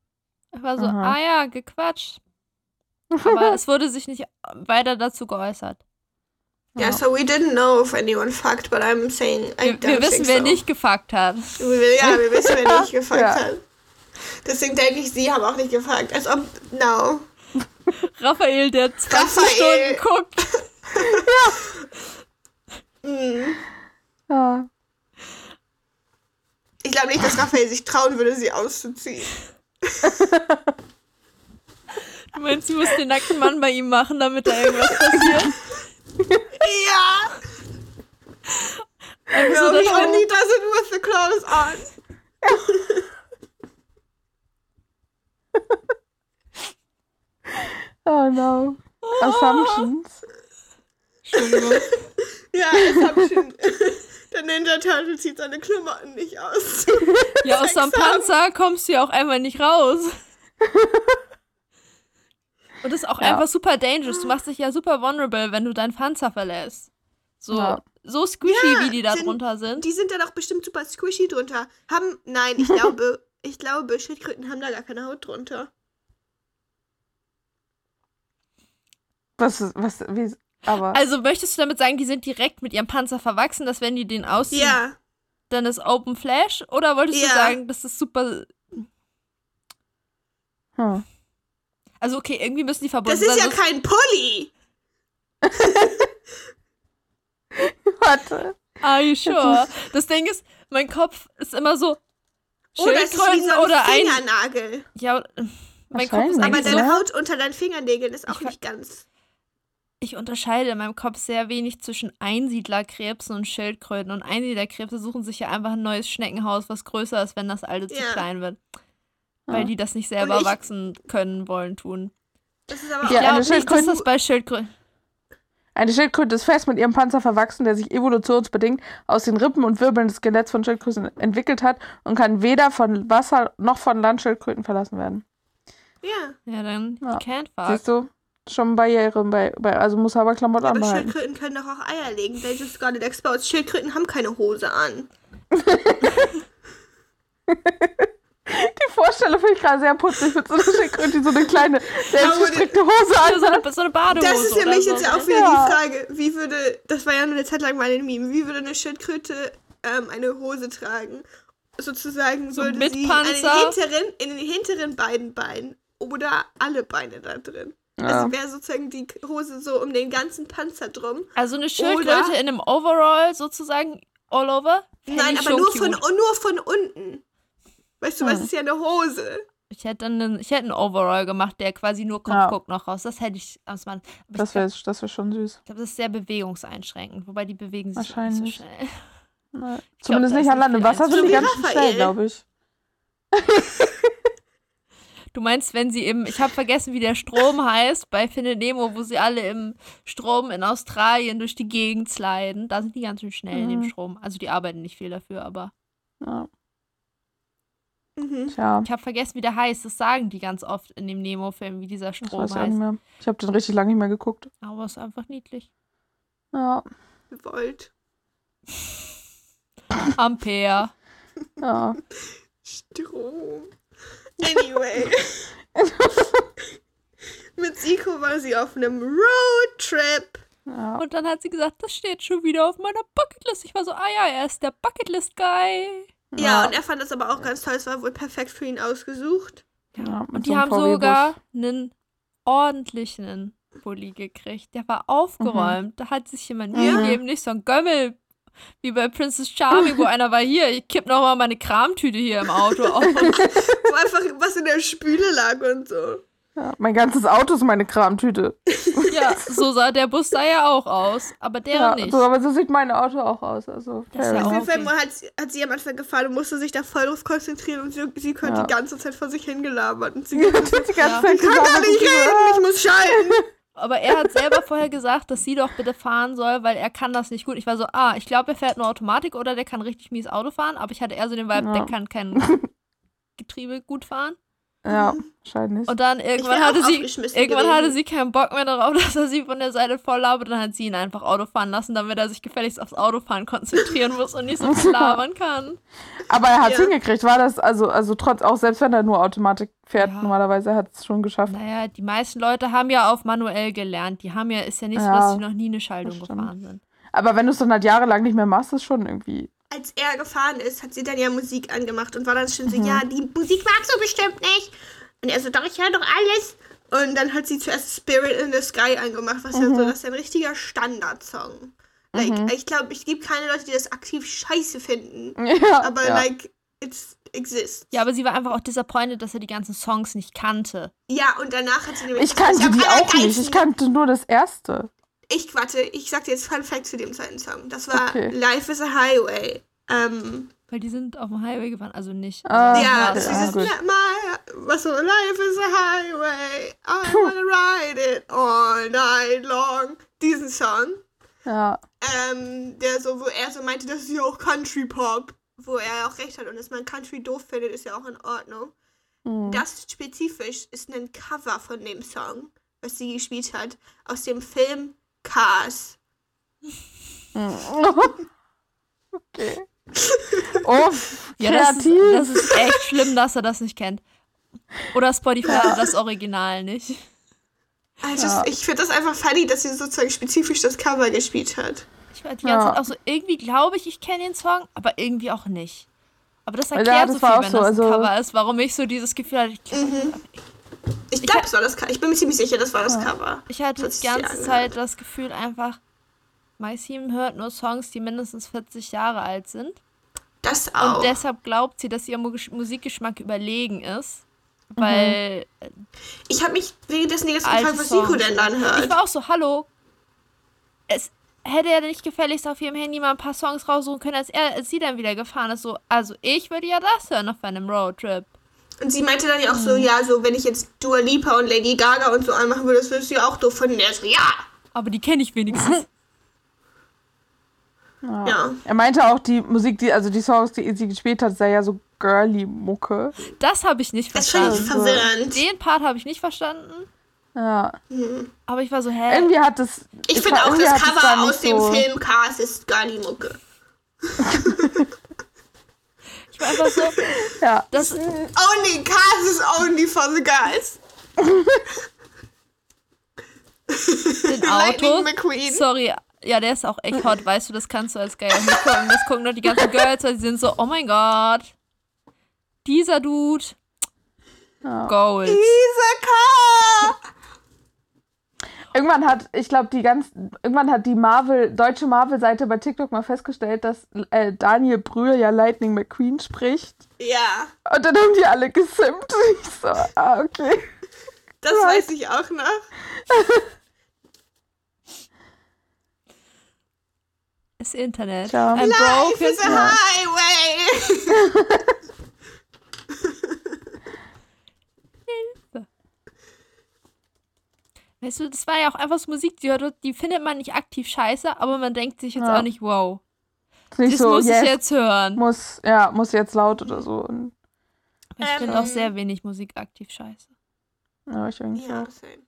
Ich war so, Aha. ah ja, gequatscht. Aber es wurde sich nicht weiter dazu geäußert. Ja, so we didn't know if anyone fucked, but I'm saying I Wir, don't wir wissen, think wer so. nicht gefuckt hat. Ja, wir wissen, wer nicht gefuckt Ja. hat. Deswegen denke ich, sie haben auch nicht gefuckt. Als ob, no. Raphael, der 20 Raphael. Stunden guckt. Mm. ja. Ich glaube nicht, dass Raphael sich trauen würde, sie auszuziehen. Du meinst, sie muss den nackten Mann bei ihm machen, damit da irgendwas passiert? Ja! Einfach No, er- only does it with the clothes on. Oh no. Assumptions. Entschuldigung. Ja, Assumption. Der Ninja Turtle zieht seine Klamotten nicht aus. Ja, aus haben. Panzer kommst du ja auch einfach nicht raus. Und das ist auch Ja. einfach super dangerous. Du machst dich ja super vulnerable, wenn du deinen Panzer verlässt. So, Ja. so squishy, Ja, wie die da sind- drunter sind. Die sind da doch bestimmt super squishy drunter. Haben, nein, ich glaube, ich glaube, Schildkröten haben da gar keine Haut drunter. Was, was, wie, aber. Also möchtest du damit sagen, die sind direkt mit ihrem Panzer verwachsen, dass wenn die den ausziehen, Ja, dann ist Open Flash? Oder wolltest du Ja. sagen, das ist super. Hm. Also okay, irgendwie müssen die verbunden das ist ja sein. kein Pulli. Warte. Are you sure? Das Ding ist, mein Kopf ist immer so. Wie Schildkröten so ein oder ein. Fingernagel. Ja, mein Kopf ist. Aber eigentlich so. deine Haut unter deinen Fingernägeln ist auch Ich nicht ganz. Ich unterscheide in meinem Kopf sehr wenig zwischen Einsiedlerkrebsen und Schildkröten. Und Einsiedlerkrebse suchen sich ja einfach ein neues Schneckenhaus, was größer ist, wenn das alte zu Ja. klein wird. Weil Ja. die das nicht selber ich- wachsen können, wollen, tun. Das ist aber Ich Ja, auch eine glaube nicht, dass Schildkröte- das bei Schildkröten. Eine Schildkröte ist fest mit ihrem Panzer verwachsen, der sich evolutionsbedingt aus den Rippen und Wirbeln des Skeletts von Schildkröten entwickelt hat und kann weder von Wasser noch von Landschildkröten verlassen werden. Ja. Ja, dann Ja. can't fuck. Siehst du? Schon Barriere bei, bei also muss aber Klamotten Aber anbehalten. Schildkröten können doch auch Eier legen. They just got it exposed. Schildkröten haben keine Hose an. Die Vorstellung finde ich gerade sehr putzig mit so einer Schildkröte, die so eine kleine, selbstgestrickte Hose Also so an. eine, so eine Badehose. Das ist für mich so, jetzt ja auch ne? wieder Ja. die Frage, wie würde, das war ja nur eine Zeit lang mal ein Meme, wie würde eine Schildkröte ähm, eine Hose tragen? Sozusagen So würde mit sie an den Panzer? hinteren, in den hinteren beiden Beinen oder alle Beine da drin. Ja. Also wäre sozusagen die Hose so um den ganzen Panzer drum. Also eine Schildkröte Oder- in einem Overall sozusagen all over? Nein, ich aber nur cute. von, nur von unten. Weißt du, was Hm. ist ja eine Hose? Ich hätte dann einen, ich hätte einen Overall gemacht, der quasi nur Kopf Ja. guckt noch raus. Das hätte ich aus meinem. Das ich wäre glaube, das wär schon süß. glaub, das ist sehr bewegungseinschränkend, wobei die bewegen sich nicht so Wahrscheinlich. schnell. Na, Zumindest da nicht an Land. Im Wasser sind die ganz Raphael. schnell, glaube ich. Du meinst, wenn sie im, ich habe vergessen, wie der Strom heißt, bei Findet Nemo, wo sie alle im Strom in Australien durch die Gegend sliden, da sind die ganz schön schnell in dem Mhm. Strom. Also die arbeiten nicht viel dafür, aber Ja, Mhm. tja, ich habe vergessen, wie der heißt. Das sagen die ganz oft in dem Nemo-Film, wie dieser das Strom weiß ich auch heißt. nicht mehr. Ich habe den richtig lange nicht mehr geguckt. Aber es ist einfach niedlich. Ja, Volt. Ampere. ja. Strom. Anyway. Mit Siko war sie auf einem Roadtrip. ja. Und dann hat sie gesagt, das steht schon wieder auf meiner Bucketlist. Ich war so, ah ja, er ist der Bucketlist-Guy. Ja, und er fand das aber auch ganz toll. Es war wohl perfekt für ihn ausgesucht. Ja, Und so die einem haben sogar einen ordentlichen Bulli gekriegt. Der war aufgeräumt. Da hat sich jemand Mühe Ja. gegeben, nicht so ein Gömmel wie bei Princess Charming, wo einer war hier, ich kipp noch mal meine Kramtüte hier im Auto auf. Wo einfach was in der Spüle lag und so. Ja, mein ganzes Auto ist meine Kramtüte. ja, so sah der Bus sah ja auch aus, aber der Ja, nicht. so, aber so sieht mein Auto auch aus. Also, Das ja Auf jeden Fall hat, sie- hat sie am Anfang gefahren und musste sich da voll drauf konzentrieren und sie, sie konnte Ja. die ganze Zeit vor sich hingelabert. Und sie die kann ganze Ja. Zeit gar gesagt, nicht reden, ich muss schalten. Aber er hat selber vorher gesagt, dass sie doch bitte fahren soll, weil er kann das nicht gut. Ich war so, ah, ich glaube, er fährt nur Automatik oder der kann richtig mies Auto fahren, aber ich hatte eher so den Vibe, Ja. der kann kein Getriebe gut fahren. Ja, wahrscheinlich. Und dann irgendwann hatte sie irgendwann gewesen. hatte sie keinen Bock mehr darauf, dass er sie von der Seite voll labert. Dann hat sie ihn einfach Auto fahren lassen, damit er sich gefälligst aufs Autofahren konzentrieren muss und nicht so viel labern kann. Aber er hat es Ja. hingekriegt, war das, also, also trotz, auch selbst wenn er nur Automatik fährt, Ja. normalerweise hat es schon geschafft. Naja, die meisten Leute haben ja auf manuell gelernt. Die haben ja, ist ja nicht so, Ja, dass sie noch nie eine Schaltung gefahren sind. Aber wenn du es dann halt jahrelang nicht mehr machst, ist schon irgendwie. Als er gefahren ist, hat sie dann ja Musik angemacht und war dann schon so, ja, die Musik magst du bestimmt nicht. Und er so, doch, ich höre doch alles. Und dann hat sie zuerst Spirit in the Sky angemacht, was ja so, das ist ein richtiger Standardsong. Like, ich glaube, es gibt keine Leute, die das aktiv scheiße finden. Ja, Aber, ja. like, it's exists. Ja, aber sie war einfach auch disappointed, dass er die ganzen Songs nicht kannte. Ja, und danach hat sie nämlich. ich kannte die auch nicht. Ich kannte nur das erste. Ich warte, ich sag dir jetzt Fun Fact zu dem zweiten Song. Das war Okay. Life is a Highway. Ähm, Weil die sind auf dem Highway gefahren, also nicht. Ah, aber ja, das ist ah, dieses gut. my, was so, Life is a Highway. I wanna ride it all night long. Diesen Song. Ja. Ähm, der so, wo er so meinte, das ist ja auch Country Pop. Wo er auch recht hat. Und dass man Country doof findet, ist ja auch in Ordnung. Hm. Das spezifisch ist ein Cover von dem Song, was sie gespielt hat, aus dem Film Cars. okay. Oh, Ja, das ist, das ist echt schlimm, dass er das nicht kennt. Oder Spotify hat das Original nicht. Also Ja. ich finde das einfach funny, dass sie sozusagen spezifisch das Cover gespielt hat. Ich war die ganze Ja. Zeit auch so, irgendwie glaube ich, ich kenne den Song, aber irgendwie auch nicht. Aber das Ja, erklärt das so viel, wenn so, das also- ein Cover ist, warum ich so dieses Gefühl hatte. Ich, Ich glaube, es war das Cover. Ich bin mir ziemlich sicher, das war das Cover. ich hatte Das die ganze. Zeit das Gefühl einfach, Team hört nur Songs, die mindestens 40 Jahre alt sind. Das auch. Und deshalb glaubt sie, dass ihr Mu- Musikgeschmack überlegen ist. Weil ich habe mich währenddessen alte gefragt, was Nico denn dann Ich hört. war auch so, hallo. Es hätte er nicht gefälligst auf ihrem Handy mal ein paar Songs raussuchen können, als, er, als sie dann wieder gefahren ist. So, also ich würde ja das hören auf einem Roadtrip. Und sie meinte dann ja auch so, ja, so wenn ich jetzt Dua Lipa und Lady Gaga und so anmachen würde, das würdest du ja auch doof finden. Der so, ja, Aber die kenne ich wenigstens. Ja. Ja. Er meinte auch, die Musik, die, also die Songs, die sie gespielt hat, sei ja so girly Mucke. Das habe ich nicht Das finde ich verstanden. verwirrend. Den Part habe ich nicht verstanden. Ja. Aber ich war so, hä? Irgendwie hat das. Ich finde auch, das Cover aus dem so- Film Cars ist gar die Mucke. Ich war einfach so, Ja. das, Only Cars is only for the guys. den Auto. Sorry, ja, der ist auch echt hot, weißt du, das kannst du als geil nicht gucken. Das gucken doch die ganzen Girls, weil sie sind so, oh mein Gott. Dieser Dude. Ja. Gold. Dieser Car. Irgendwann hat, ich glaube, die ganz, irgendwann hat die Marvel, deutsche Marvel-Seite bei TikTok mal festgestellt, dass äh, Daniel Brühl ja Lightning McQueen spricht. Ja, Und dann haben die alle gesimpt. Ich so, ah, okay. das Right. weiß ich auch noch. Das Internet. Tja. Ein Life broken. is a highway. Weißt du, das war ja auch einfach so Musik, die, die findet man nicht aktiv scheiße, aber man denkt sich jetzt Ja. auch nicht, wow. Nicht Das so, muss yes, ich jetzt hören. muss, ja, muss jetzt laut oder so. Und, Ich Ähm, finde auch sehr wenig Musik aktiv scheiße. ja, ich irgendwie Ja, auch. same.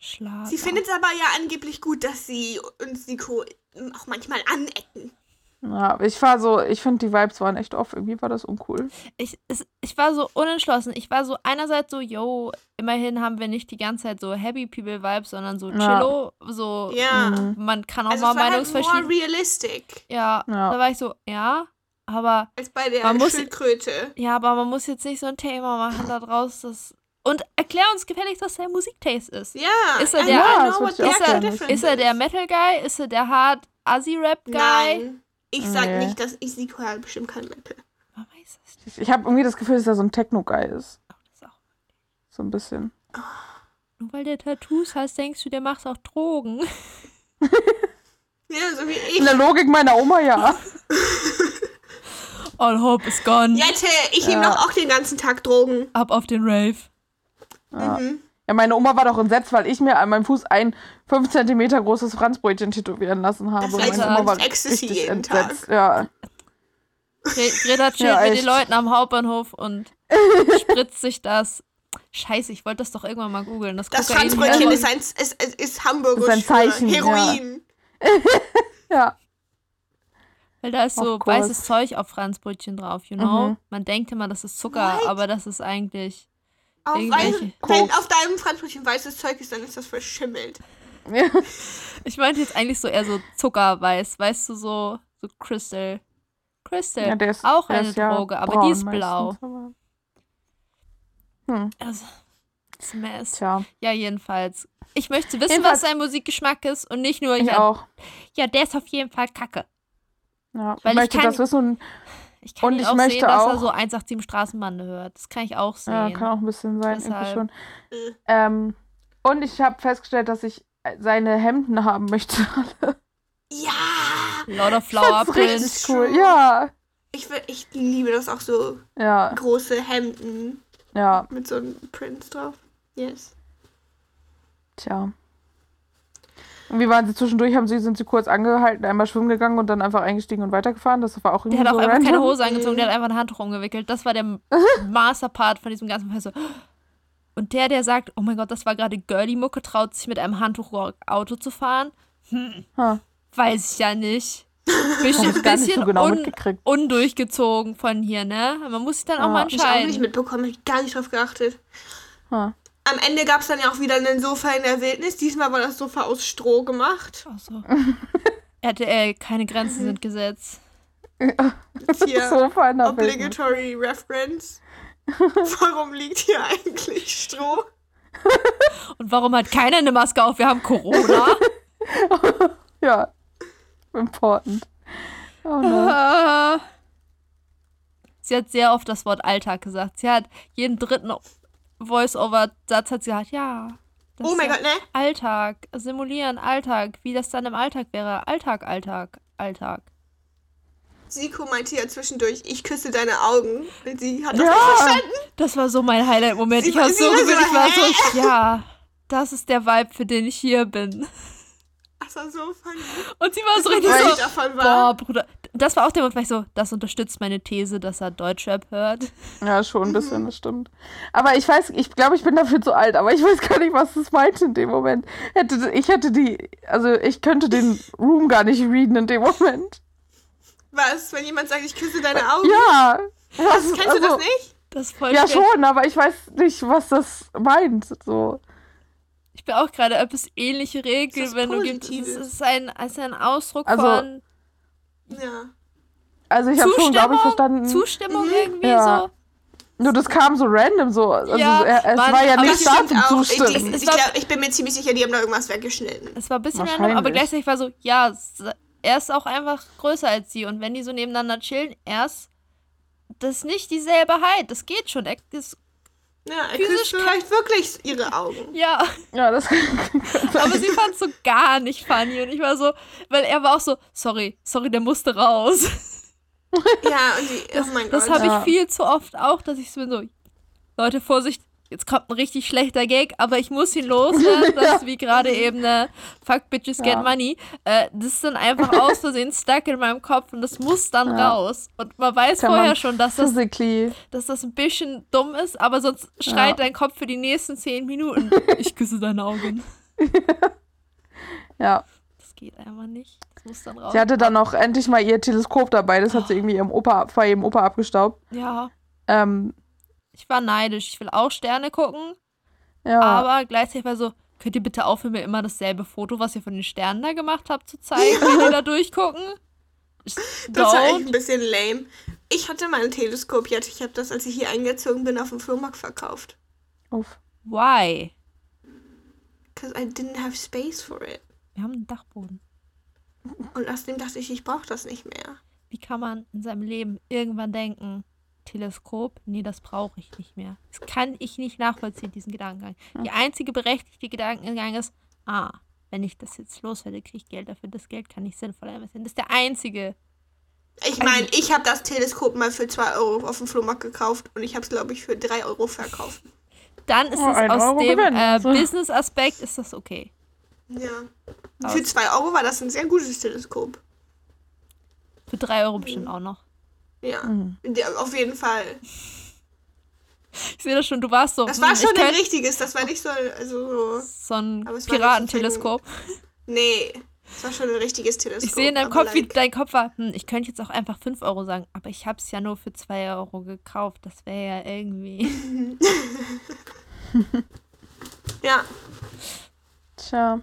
Schlager. Sie findet es aber ja angeblich gut, dass sie uns Nico auch manchmal anecken. Ja, ich war so, ich finde die Vibes waren echt off. Irgendwie war das uncool. ich, es, ich war so unentschlossen. Ich war so einerseits so, yo, immerhin haben wir nicht die ganze Zeit so Happy People Vibes, sondern so Ja. Chillo, so Ja. Mhm. man kann auch Also mal es war halt realistic ja, Ja. da war ich so, ja, aber als bei der Man muss- Schildkröte. ja, aber man muss jetzt nicht so ein Thema machen da draus, das und erklär uns gefälligst, was der Musiktaste ist. Ja, Ist er der- Ja, gerne difference Ist er der Metal Guy? Ist er der Hard Assi Rap Guy? Nein. Ich sag Nee. nicht, dass ich Nico halt bestimmt kein Metal. Man weiß es nicht. Ich, habe irgendwie das Gefühl, dass er so ein Techno-Guy ist. Das ist auch, So ein bisschen. nur weil der Tattoos hast, denkst du, der macht auch Drogen. Ja, so wie In ich. der Logik meiner Oma ja. All hope is gone. Jette, ich nehme Ja. doch auch den ganzen Tag Drogen. Ab auf den Rave. Ja. Mhm. Ja, meine Oma war doch entsetzt, weil ich mir an meinem Fuß ein 5 cm großes Franzbrötchen tätowieren lassen habe. Das Und heißt, meine Oma war richtig jeden entsetzt. Ja. Gre Greta chillt Ja, mit den. Leuten am Hauptbahnhof und spritzt sich das. Scheiße, ich wollte das doch irgendwann mal googeln. Das, Das Franzbrötchen ist, ein, ist, ist, ist Hamburger Ist ein Zeichen, ja. Heroin. ja. Weil da ist so weißes Zeug auf Franzbrötchen drauf, you know? Mhm. Man denkt immer, das ist Zucker, What? aber das ist eigentlich. Auf Irgendwelche ein, wenn auf deinem Franzbrötchen weißes Zeug ist, dann ist das verschimmelt. Ich meinte jetzt eigentlich so eher so Zuckerweiß, weißt du, so, so Crystal. Crystal. ja, der ist auch der eine ist ja Droge, aber braun die ist blau. meistens, Hm, Also, Smash. tja, Ja, jedenfalls. Ich möchte wissen, Jedenfalls- was sein Musikgeschmack ist und nicht nur, ich ja, auch. ja, der ist auf jeden Fall kacke. Ja, Weil ich ich möchte kann- das wissen und Ich kann Und ich auch möchte sehen, dass er auch- so 187 Straßenbande hört. Das kann ich auch sehen. ja, kann auch ein bisschen sein, irgendwie schon. Äh. Ähm, und ich habe festgestellt, dass ich äh, seine Hemden haben möchte. Ja! Lord of Das Flower ist Prince. richtig cool. Ja, Ich, will, ich liebe das auch so ja, große Hemden ja, mit so einem Prince drauf. Yes. tja. Und wie waren sie zwischendurch? Haben sie, sind sie kurz angehalten, einmal schwimmen gegangen und dann einfach eingestiegen und weitergefahren? Das war auch Der irgendwie hat auch so einfach keine random. Hose angezogen, der hat einfach ein Handtuch umgewickelt. Das war der Masterpart von diesem ganzen Fall. So. Und der, der sagt, oh mein Gott, das war gerade Girly Mucke, traut sich mit einem Handtuch Auto zu fahren. Hm, Ha, weiß ich ja nicht. Bestimmt ich bisschen so genau un mitgekriegt. undurchgezogen von hier, ne? Man muss sich dann auch Ja. mal Hab ich auch nicht entscheiden. mitbekommen, hab ich gar nicht drauf geachtet. Ha. Am Ende gab es dann ja auch wieder ein Sofa in der Wildnis. Diesmal war das Sofa aus Stroh gemacht. Ach so. RTL, keine Grenzen sind gesetzt. Jetzt hier Sofa in der Wildnis. obligatory reference. Warum liegt hier eigentlich Stroh? Und warum hat keiner eine Maske auf? Wir haben Corona. Ja, important. Oh nein. Äh, Sie hat sehr oft das Wort Alltag gesagt. Sie hat jeden dritten Voice-Over-Satz hat sie gesagt, ja. Oh mein ja Gott, ne? Alltag, simulieren, Alltag, wie das dann im Alltag wäre. Alltag, Alltag, Alltag. Siko meinte ja zwischendurch, ich küsse deine Augen. Und sie hat das Ja. nicht verstanden. Das war so mein Highlight-Moment. Sie Ich war war- sie so war so, ich war so, ja, das ist der Vibe, für den ich hier bin. Das war so funny. Und sie war so So richtig so, ich boah. Bruder. Das war auch der Moment, weil ich so, das unterstützt meine These, dass er Deutschrap hört. Ja, schon ein bisschen, das stimmt. Aber ich weiß, ich glaube, ich bin dafür zu alt, aber ich weiß gar nicht, was das meinte in dem Moment. Hätte, ich hätte die, also ich könnte den Room gar nicht readen in dem Moment. Was, wenn jemand sagt, ich küsse deine Augen? Ja. Was, Kennst du also, das nicht? Das ist voll Ja, schwer. schon, aber ich weiß nicht, was das meint. So. Ich bin auch gerade etwas ähnliche Regeln, Das ist wenn du gibst. Es ist ein, es ist ein Ausdruck Also, von Ja. Also ich habe schon, glaube ich, verstanden. Zustimmung Mhm. irgendwie Ja. so. Nur das kam so random so. Also Ja, es Mann, war ja nicht Das da zum. Ich, Zustimmen. ich, ich, war- glaub, ich bin mir ziemlich sicher, die haben da irgendwas weggeschnitten. Es war ein bisschen random, aber gleichzeitig war so, ja, er ist auch einfach größer als sie. Und wenn die so nebeneinander chillen, er ist, das ist nicht dieselbe Height. Das geht schon. Er ist, Ja, er Physisch küsst vielleicht wirklich ihre Augen. ja, Ja, das aber sie fand so gar nicht funny. Und ich war so, weil er war auch so, sorry, sorry, der musste raus. Ja, und die, oh mein Das Gott. habe Ja. ich viel zu oft auch, dass ich so bin so, Leute, Vorsicht, jetzt kommt ein richtig schlechter Gag, aber ich muss ihn loswerden. Das ist wie gerade eben eine Fuck Bitches Get Ja. Money. Äh, das ist dann einfach aus Versehen stuck in meinem Kopf und das muss dann Ja. raus. Und man weiß Kann vorher man schon, dass das, dass das ein bisschen dumm ist, aber sonst schreit Ja. dein Kopf für die nächsten zehn Minuten. Ich küsse deine Augen. Ja. Das geht einfach nicht. Das muss dann raus. Sie hatte dann auch endlich mal ihr Teleskop dabei. Das hat sie irgendwie ihrem Opa, vor ihrem Opa abgestaubt. ja, Ähm, ich war neidisch. Ich will auch Sterne gucken. ja. Aber gleichzeitig war so, könnt ihr bitte aufhören, mir immer dasselbe Foto, was ihr von den Sternen da gemacht habt, zu zeigen, wenn die da durchgucken? Ich- Das war echt ein Don't. bisschen lame. Ich hatte mein Teleskop jetzt. Ich habe das, als ich hier eingezogen bin, auf dem Flohmarkt verkauft. Uff. Why? Because I didn't have space for it. Wir haben einen Dachboden. Und außerdem dachte ich, ich brauche das nicht mehr. Wie kann man in seinem Leben irgendwann denken, Teleskop? Nee, das brauche ich nicht mehr. Das kann ich nicht nachvollziehen, diesen Gedankengang. Die einzige berechtigte Gedankengang ist, ah, wenn ich das jetzt loswerde, kriege ich Geld dafür. Das Geld kann ich sinnvoll investieren. Das ist der einzige. Ich meine, ich habe das Teleskop mal für 2 Euro auf dem Flohmarkt gekauft und ich habe es, glaube ich, für 3 Euro verkauft. Dann ist Oh, es ein aus Euro dem äh. Business-Aspekt ist das okay. Ja. Für 2 Euro war das ein sehr gutes Teleskop. Für drei Euro bestimmt auch noch. Ja, Mhm. Auf jeden Fall. Ich sehe das schon, du warst so. Das hm, war schon ich ein richtiges, das war nicht so, also so, so ein Piratenteleskop. nee, das war schon ein richtiges Teleskop. Ich sehe in deinem Kopf, wie like- dein Kopf war, hm, ich könnte jetzt auch einfach 5 Euro sagen, aber ich habe es ja nur für 2 Euro gekauft. Das wäre ja irgendwie. Ja, Tja.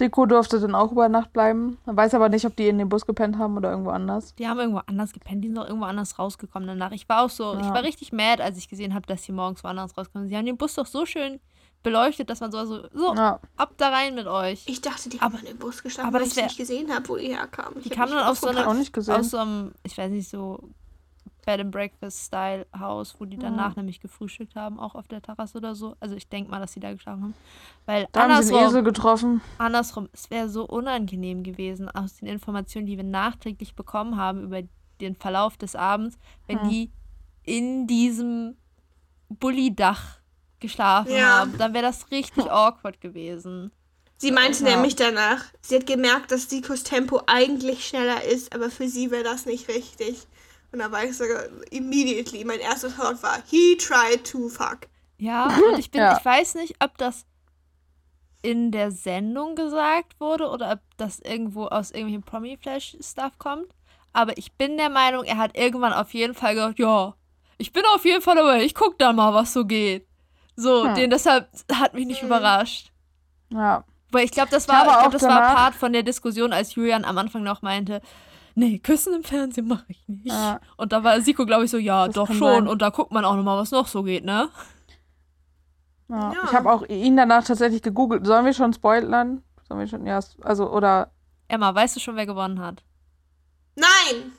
Zico durfte dann auch über Nacht bleiben. Man weiß aber nicht, ob die in dem Bus gepennt haben oder irgendwo anders. Die haben irgendwo anders gepennt, die sind doch irgendwo anders rausgekommen danach. Ich war auch so, ich Ja. war richtig mad, als ich gesehen habe, dass die morgens woanders rauskommen. Sie haben den Bus doch so schön beleuchtet, dass man so, so, so Ja. ab da rein mit euch. ich dachte, die Aber- haben in den Bus gestanden, aber weil ich wär- nicht gesehen habe, wo die herkamen. Die Ich kamen nicht dann auf so. Auch gesehen. Aus so einem, ich weiß nicht, so Bed and Breakfast Style Haus, wo die danach nämlich gefrühstückt haben, auch auf der Terrasse oder so. Also ich denke mal, dass sie da geschlafen haben. Weil Da haben sie andersrum, Esel getroffen. andersrum, es wäre so unangenehm gewesen aus den Informationen, die wir nachträglich bekommen haben über den Verlauf des Abends, wenn Hm. die in diesem Bullydach geschlafen Ja. haben. Dann wäre das richtig awkward gewesen. Sie meinte Ja. nämlich danach, sie hat gemerkt, dass Sikos Tempo eigentlich schneller ist, aber für sie wäre das nicht richtig. Und da war ich sogar immediately, mein erstes Wort war, he tried to fuck. Ja, und ich bin, Ja. ich weiß nicht, ob das in der Sendung gesagt wurde oder ob das irgendwo aus irgendwelchem Promi-Flash-Stuff kommt. Aber ich bin der Meinung, er hat irgendwann auf jeden Fall gesagt, ja, ich bin auf jeden Fall dabei, ich guck da mal, was so geht. So, Hm. den deshalb hat mich nicht Hm. überrascht. Ja. Weil ich glaube, das Ich war, ich glaub, auch das war danach- Part von der Diskussion, als Julian am Anfang noch meinte, nee, küssen im Fernsehen mache ich nicht. Ja. Und da war Siko, glaube ich, so, ja, Das doch schon. sein. Und da guckt man auch nochmal, was noch so geht, ne? ja. Ja. Ich habe auch ihn danach tatsächlich gegoogelt. Sollen wir schon spoilern? Sollen wir schon, ja, also, oder. Emma, weißt du schon, wer gewonnen hat? Nein!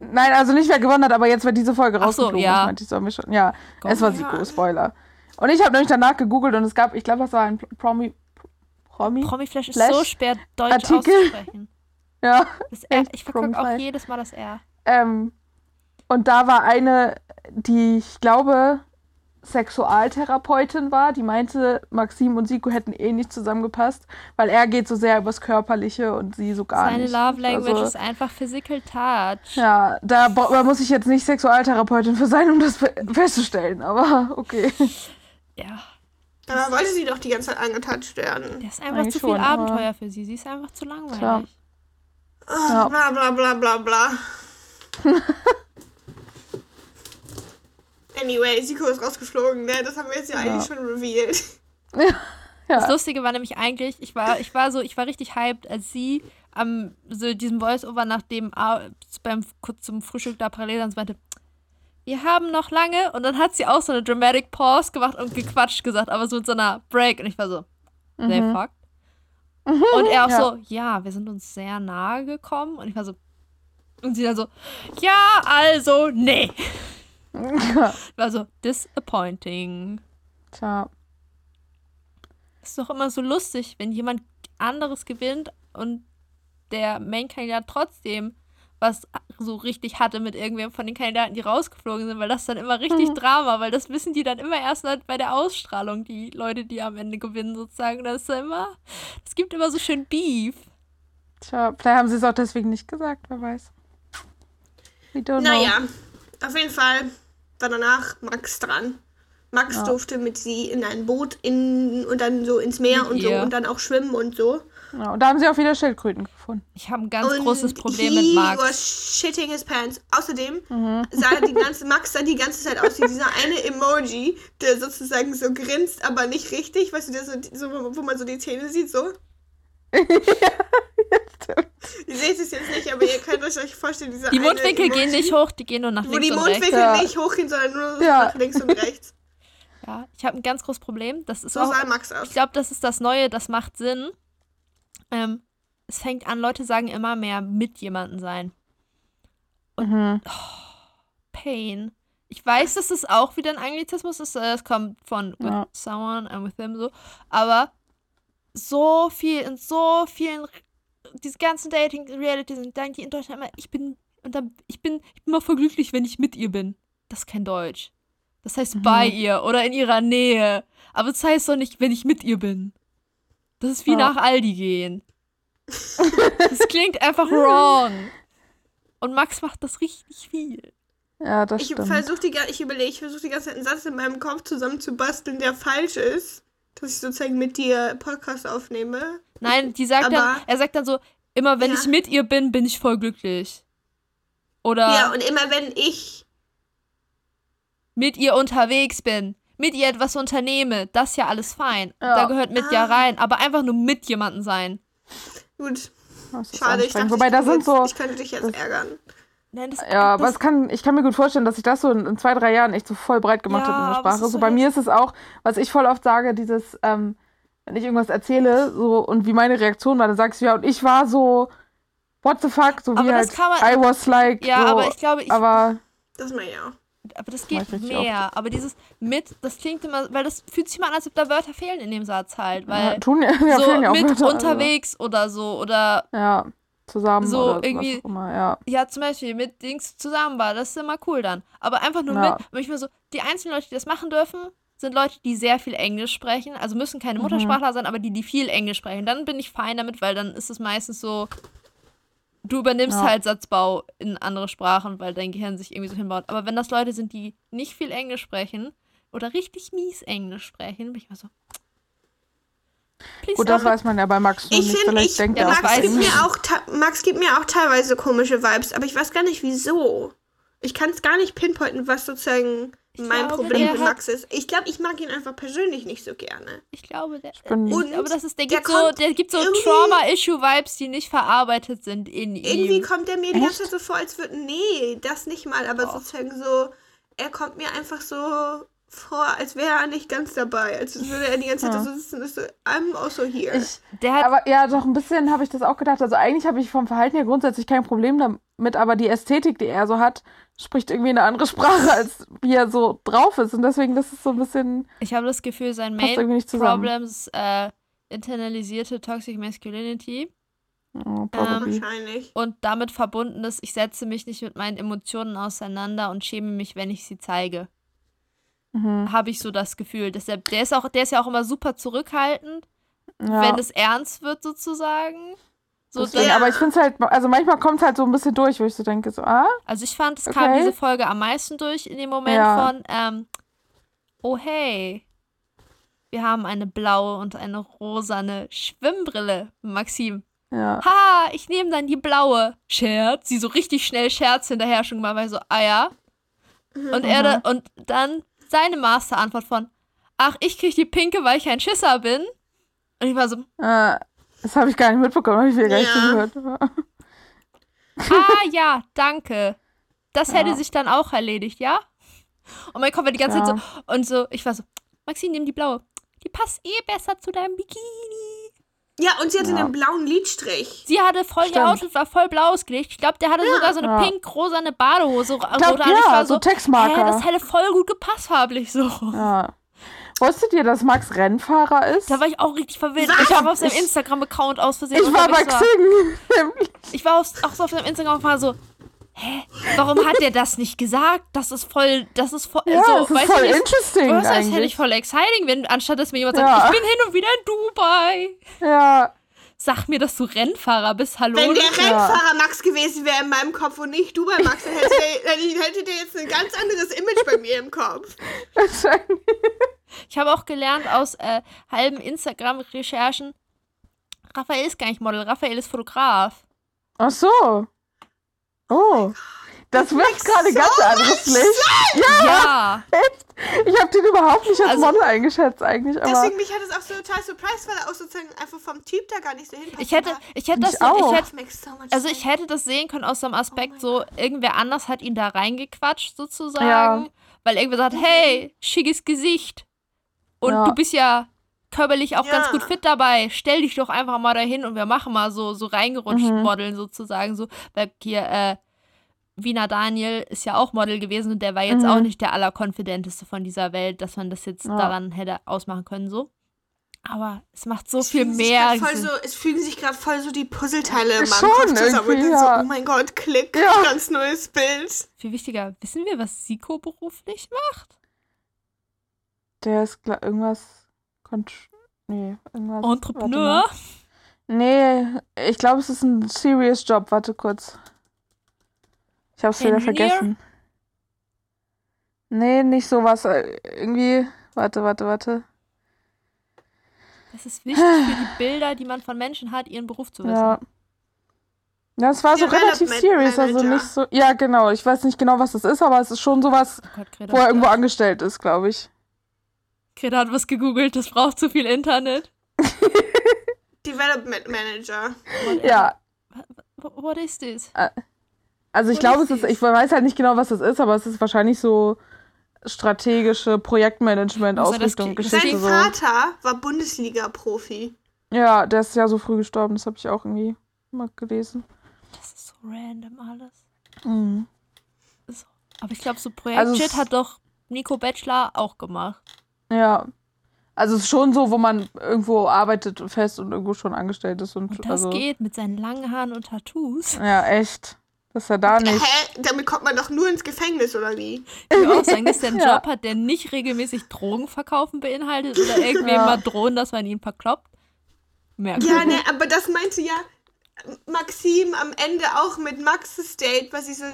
Nein, also nicht wer gewonnen hat, aber jetzt, wenn diese Folge Ach so, rausgeflogen ja. ist, meinte ich, sollen wir schon. Ja, Gott. es war Ja. Siko, Spoiler. Und ich habe nämlich danach gegoogelt und es gab, ich glaube, das war ein Promi. Promi? Promiflash ist Flash? so schwer, Deutsch Artikel? auszusprechen. Ja. Das R, ich verkacke auch jedes Mal das R. Ähm, und da war eine, die ich glaube, Sexualtherapeutin war, die meinte, Maxim und Siko hätten eh nicht zusammengepasst, weil er geht so sehr übers Körperliche und sie so gar Seine nicht. Love Language Also- ist einfach Physical Touch. Ja, da, da muss ich jetzt nicht Sexualtherapeutin für sein, um das fe- festzustellen, aber okay. Ja. Aber wollte sie doch die ganze Zeit angetatscht werden. Der ist einfach Eigentlich zu viel schon, Abenteuer für sie. Sie ist einfach zu langweilig. Tja. Ah, Ja. Bla bla bla bla bla. anyway, Siko ist rausgeflogen, ne? Das haben wir jetzt ja, Ja. eigentlich schon revealed. Das Ja. Lustige war nämlich eigentlich, ich war, ich war so, ich war richtig hyped, als sie am so diesem Voice-Over nach dem A- beim kurz zum Frühstück da parallel dann meinte, wir haben noch lange und dann hat sie auch so eine dramatic Pause gemacht und gequatscht gesagt, aber so mit so einer Break und ich war so, they Mhm. fucked. Und er auch Ja. so, ja, wir sind uns sehr nahe gekommen und ich war so, und sie dann so, ja, also, nee. Ich war so, disappointing. Tja. Ist doch immer so lustig, wenn jemand anderes gewinnt und der Main-Kandidat trotzdem was so richtig hatte mit irgendwem von den Kandidaten, die rausgeflogen sind, weil das dann immer richtig Drama, weil das wissen die dann immer erst halt bei der Ausstrahlung, die Leute, die am Ende gewinnen sozusagen. Das ist ja immer, es gibt immer so schön Beef. Tja, vielleicht haben sie es auch deswegen nicht gesagt, wer weiß. We don't know. Naja, auf jeden Fall war danach Max dran. Max Ja. durfte mit sie in ein Boot in, und dann so ins Meer Mit und so ihr. und dann auch schwimmen und so. Ja, und da haben sie auch wieder Schildkröten gefunden. Ich habe ein ganz und großes Problem he mit Max. was shitting his pants. Außerdem Mhm. sah die ganze, Max sah die ganze Zeit aus wie dieser eine Emoji, der sozusagen so grinst, aber nicht richtig. Weißt du, der so, so wo man so die Zähne sieht, so. Ihr seht es jetzt nicht, aber ihr könnt euch euch vorstellen, dieser Die eine Mundwinkel Emoji, gehen nicht hoch, die gehen nur nach Wo links die und rechts. Mundwinkel Ja. nicht hochgehen, sondern nur Ja. nach links und rechts. Ja, ich habe ein ganz großes Problem. Das ist So auch sah Max aus. Ich glaube, das ist das Neue, das macht Sinn. Ähm, es fängt an, Leute sagen immer mehr mit jemandem sein. Mhm. Pain. Ich weiß, dass es auch wieder ein Anglizismus ist. äh, Es kommt von with Ja. someone and with him so. Aber so viel in so vielen diese ganzen Dating-Reality sind dann die in Deutschland immer, ich bin und dann, ich bin, ich bin immer voll glücklich, wenn ich mit ihr bin. Das ist kein Deutsch. Das heißt bei ihr oder in ihrer Nähe. Aber das heißt doch nicht, wenn ich mit ihr bin. Das ist wie Ja. nach Aldi gehen. Das klingt einfach wrong. Und Max macht das richtig viel. Ja, das Ich stimmt. versuche die, ich überlege, ich versuche die ganze Zeit einen Satz in meinem Kopf zusammenzubasteln, der falsch ist, dass ich sozusagen mit dir Podcast aufnehme. Nein, die sagt dann, Aber- er sagt dann so, immer wenn Ja. ich mit ihr bin, bin ich voll glücklich. Oder Ja, und immer wenn ich, mit ihr unterwegs bin, mit ihr etwas unternehme, das ist ja alles fein. Ja. Da gehört mit ja Ah. rein, aber einfach nur mit jemandem sein. gut, schade, ich dachte. Wobei ich, da sind jetzt, so. ich könnte dich jetzt ärgern. Nein, das, Ja, aber das, es kann, ich kann mir gut vorstellen, dass sich das so in, in zwei, drei Jahren echt so voll breit gemacht Ja, hat in der aber Sprache. So so bei mir ist es auch, was ich voll oft sage, dieses, ähm, wenn ich irgendwas erzähle, so und wie meine Reaktion war, dann sagst du ja, und ich war so, what the fuck, so wie Aber das halt, kann man- I was like, ja, so, aber ich glaube, ich, aber Das mal ja. Aber das geht richtig mehr. Aber dieses mit, das klingt immer, weil das fühlt sich mal an, als ob da Wörter fehlen in dem Satz halt. ja, Weil tun ja, ja so ja mit Wörter, also. unterwegs oder so. Oder Ja, zusammen So, oder irgendwie- immer, ja. ja, zum Beispiel mit Dings zusammen war, das ist immer cool dann. Aber einfach nur Ja. mit. Mir so, die einzigen Leute, die das machen dürfen, sind Leute, die sehr viel Englisch sprechen. Also müssen Mhm. keine Muttersprachler sein, aber die, die viel Englisch sprechen. Dann bin ich fein damit, weil dann ist es meistens so, du übernimmst Ja. halt Satzbau in andere Sprachen, weil dein Gehirn sich irgendwie so hinbaut. Aber wenn das Leute sind, die nicht viel Englisch sprechen oder richtig mies Englisch sprechen, bin ich mal so. Please Gut, das weiß man ja bei Max nur Ich nicht. finde, Vielleicht ich, denkt ja, er Max, gibt mir auch Max gibt mir auch teilweise komische Vibes, aber ich weiß gar nicht wieso. Ich kann es gar nicht pinpointen, was sozusagen mein glaube, Problem der mit Max ist. Ich glaube, ich mag ihn einfach persönlich nicht so gerne. Ich glaube, der, bin- ich Und glaube, das ist, der der gibt so, der gibt so irgendwie- Trauma-Issue-Vibes, die nicht verarbeitet sind in Irgendwie ihm. kommt er mir die ganze Zeit so vor, als würde. Nee, das nicht mal, aber Doch. sozusagen so. Er kommt mir einfach so vor, als wäre er nicht ganz dabei. Als würde er die ganze Zeit Ja. so sitzen und ist so, I'm also here. Ich, Der hat, aber ja, doch ein bisschen habe ich das auch gedacht. Also eigentlich habe ich vom Verhalten her grundsätzlich kein Problem damit, aber die Ästhetik, die er so hat, spricht irgendwie eine andere Sprache, als wie er so drauf ist. Und deswegen, das ist so ein bisschen, ich habe das Gefühl, sein Main. Problem ist äh, internalisierte Toxic Masculinity Oh, probably. Wahrscheinlich. und damit verbunden ist, ich setze mich nicht mit meinen Emotionen auseinander und schäme mich, wenn ich sie zeige. Mhm. habe ich so das Gefühl. Deshalb, der ist auch, der ist ja auch immer super zurückhaltend, Ja. wenn es ernst wird, sozusagen. So, Deswegen. Aber ich finde es halt, also manchmal kommt es halt so ein bisschen durch, wo ich so denke, so, ah, Also ich fand, es kam Okay. diese Folge am meisten durch in dem Moment Ja. von, ähm, oh hey, wir haben eine blaue und eine rosane Schwimmbrille, Maxim. ja. Ha, ich nehme dann die blaue. Scherz. Sie so richtig schnell Scherz hinterher schon mal, weil so, ah ja. Und er da, und dann seine Masterantwort von, ach, ich krieg die pinke, weil ich ein Schisser bin. Und ich war so, Äh, das habe ich gar nicht mitbekommen, habe ich wieder gar nicht Ja. zugehört. ah ja, danke. Das hätte Ja. sich dann auch erledigt, ja? Und mein Kopf war die ganze Ja. Zeit so, und so, ich war so, Maxine, nimm die blaue. Die passt eh besser zu deinem Bikini. Ja, und sie hatte Ja. einen blauen Lidstrich. Sie hatte voll, ihr Stimmt. Outfit war voll blau ausgelegt. Ich glaube, der hatte sogar so eine Ja. pink-rosane Badehose. Ich glaub, an. ich ja, war so so, Textmarker. hä, das hätte voll gut gepasst farblich so. Ja. Wusstet ihr, dass Max Rennfahrer ist? Da war ich auch richtig verwirrt. Was? Ich habe auf seinem Instagram-Account aus Versehen. ich war bei Xing. Ich war auf, auch so auf seinem Instagram und war so, hä, warum hat der das nicht gesagt? Das ist voll, das ist voll, ja, so, das ist weißt voll du, nicht, interesting was, das hätte ich eigentlich. voll exciting, wenn, anstatt dass mir jemand Ja. sagt, ich bin hin und wieder in Dubai. Ja, Sag mir, dass du Rennfahrer bist, hallo? Wenn der Ja. Rennfahrer Max gewesen wäre in meinem Kopf und nicht du bei Max, dann hätte der, dann hätte der jetzt ein ganz anderes Image bei mir im Kopf. wahrscheinlich. Ich habe auch gelernt aus äh, halben Instagram-Recherchen, Raphael ist gar nicht Model, Raphael ist Fotograf. Ach so. Oh. Das wirft gerade ganz anderes Licht. Ja. Ich habe den überhaupt nicht als Also- Model eingeschätzt eigentlich, aber Deswegen mich hat es auch so total surprised, weil er auch sozusagen einfach vom Typ da gar nicht so hinpasst. Ich hätte, ich hätte das Ich so, auch. ich hätte, so also ich hätte das sehen können aus dem Aspekt mein so, irgendwer anders hat ihn da reingequatscht sozusagen, Ja. weil irgendwer sagt, hey, schickes Gesicht und Ja. du bist ja körperlich auch ganz Ja. gut fit dabei, stell dich doch einfach mal dahin und wir machen mal so, so reingerutscht Mhm. Modeln sozusagen, so, weil hier, äh, Wiener Daniel ist ja auch Model gewesen und der war jetzt Mhm. auch nicht der allerkonfidenteste von dieser Welt, dass man das jetzt Ja. daran hätte ausmachen können, so. Aber es macht so Es viel mehr so, es fügen sich gerade voll so die Puzzleteile in meinem Schon Kopf zusammen. Dann so, ja. oh mein Gott, Klick, Ja. ganz neues Bild. Viel wichtiger, wissen wir, was Siko beruflich macht? der ist irgendwas. Kont nee, irgendwas. Entrepreneur? Nee, ich glaube, es ist ein serious Job. Warte kurz. Ich hab's wieder Engineer? vergessen. Nee, nicht sowas. äh, Irgendwie. Warte, warte, warte. Das ist wichtig für die Bilder, die man von Menschen hat, ihren Beruf zu wissen. Ja. Ja, es war so relativ serious, also nicht so. Ja, genau. Ich weiß nicht genau, was das ist, aber es ist schon sowas, Oh Gott, wo er irgendwo angestellt ist, glaube ich. Greta hat was gegoogelt, das braucht zu viel Internet. Development Manager. Ja, What- What is this? also ich glaube, es ist, ich weiß halt nicht genau, was das ist, aber es ist wahrscheinlich so strategische Projektmanagement, Ausrichtung, Geschichte Sein so. Vater war Bundesliga-Profi. Ja, der ist ja so früh gestorben, das habe ich auch irgendwie mal gelesen. Das ist so random alles. Mhm. So. Aber ich glaube, so Projekt Also hat doch Nico Bachelor auch gemacht. Ja. Also es ist schon so, wo man irgendwo arbeitet fest und irgendwo schon angestellt ist und, Und das also geht mit seinen langen Haaren und Tattoos. ja echt, dass er da nicht. Hä? Damit kommt man doch nur ins Gefängnis, oder wie? Ich will auch sagen, dass der einen Ja. Job hat, der nicht regelmäßig Drogen verkaufen beinhaltet oder irgendwem Ja. mal drohen, dass man ihn verkloppt. Merkwürdig. Ja, ne, aber das meinte ja Maxim am Ende auch mit Max's Date, was sie so,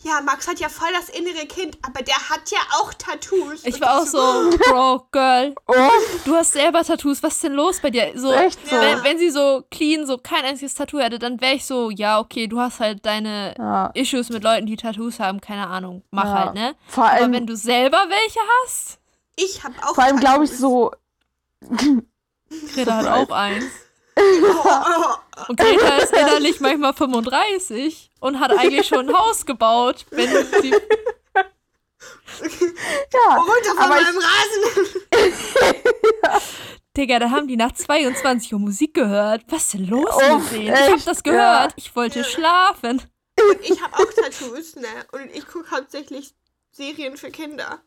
ja, Max hat ja voll das innere Kind, aber der hat ja auch Tattoos. Ich war auch so, Bro, Girl, Oh, du hast selber Tattoos, was ist denn los bei dir? So, echt so. Wenn, wenn sie so clean, so kein einziges Tattoo hätte, dann wäre ich so, ja, okay, du hast halt deine Ja. Issues mit Leuten, die Tattoos haben, keine Ahnung, mach Ja. halt, ne? Vor Aber allem, wenn du selber welche hast, Ich habe auch vor allem glaube ich so, Greta hat auch eins. Und Greta ist innerlich manchmal 35 und hat eigentlich schon ein Haus gebaut, wenn sie ja, runter von aber ich- meinem Rasen. Digga, da haben die nach 22 Uhr Musik gehört. Was ist denn los Oh, mit denen? Ich hab das gehört. Ja. Ich wollte schlafen. Und ich habe auch Tattoos, ne? Und ich gucke hauptsächlich Serien für Kinder.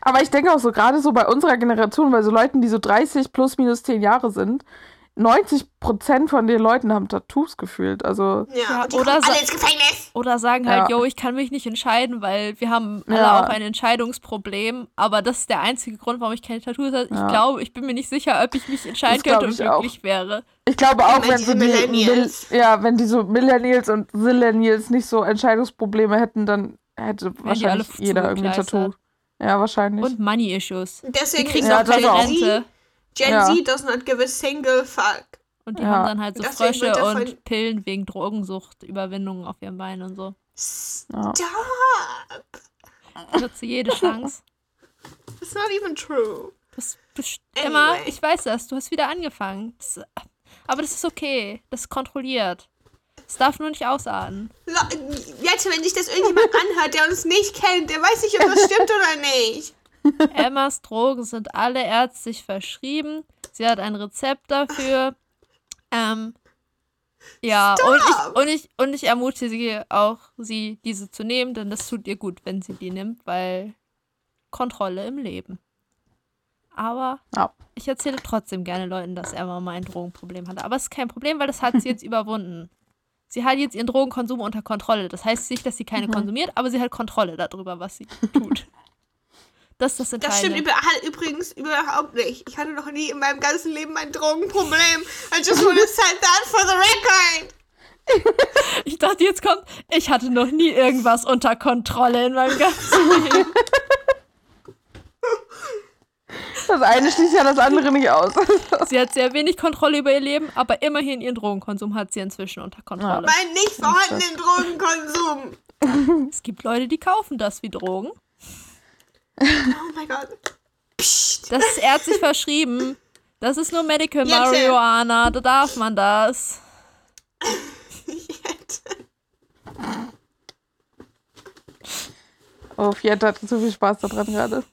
Aber ich denke auch so, gerade so bei unserer Generation, bei so Leuten, die so 30 plus minus 10 Jahre sind, 90% von den Leuten haben Tattoos gefühlt. Also, Ja, Ja, oder sa- Gefängnis. Oder sagen halt, Ja. yo, ich kann mich nicht entscheiden, weil wir haben alle Ja. auch ein Entscheidungsproblem. Aber das ist der einzige Grund, warum ich keine Tattoos habe. Ich Ja. glaube, ich bin mir nicht sicher, ob ich mich entscheiden Das könnte und glücklich wäre. ich glaube auch, wenn so die ja, wenn die so Millennials und Zillennials nicht so Entscheidungsprobleme hätten, dann hätte alle wahrscheinlich jeder irgendwie ein. Tattoo. Ja, wahrscheinlich. Und Money-Issues. Deswegen Die kriegen Ja, auch keine auch. Gen Z, Rente. Gen Ja. Z does not give a single fuck. Und die Ja. haben dann halt so Deswegen Frösche und Pillen wegen Drogensucht, Überwindungen auf ihren Beinen und so. Stop. Nutze jede Chance. It's not even true. Das Anyway. Emma, ich weiß das, du hast wieder angefangen. Das, aber das ist okay. Das ist kontrolliert. Es darf nur nicht ausarten. Jetzt, wenn sich das irgendjemand anhört, der uns nicht kennt, der weiß nicht, ob das stimmt oder nicht. Emmas Drogen sind alle ärztlich verschrieben. Sie hat ein Rezept dafür. Ähm, ja, und ich, und, ich, und ich ermutige sie auch, sie diese zu nehmen, denn das tut ihr gut, wenn sie die nimmt, weil Kontrolle im Leben. Aber Ja. ich erzähle trotzdem gerne Leuten, dass Emma mal ein Drogenproblem hatte. Aber es ist kein Problem, weil das hat sie jetzt überwunden. Sie hat jetzt ihren Drogenkonsum unter Kontrolle. Das heißt nicht, dass sie keine konsumiert, aber sie hat Kontrolle darüber, was sie tut. Das ist das Das Entscheidende. stimmt über, übrigens überhaupt nicht. Ich hatte noch nie in meinem ganzen Leben ein Drogenproblem. I just want to set that for the record. Ich dachte, jetzt kommt, ich hatte noch nie irgendwas unter Kontrolle in meinem ganzen Leben. Das eine schließt ja das andere nicht aus. Sie hat sehr wenig Kontrolle über ihr Leben, aber immerhin ihren Drogenkonsum hat sie inzwischen unter Kontrolle. Mein nicht vorhandenen Drogenkonsum. Es gibt Leute, die kaufen das wie Drogen. Oh mein Gott. Psst. Das ist ärztlich verschrieben. Das ist nur Medical Jetzt, äh, Marihuana, da darf man das. Jetzt. Oh, Fiat hat zu viel Spaß daran gerade.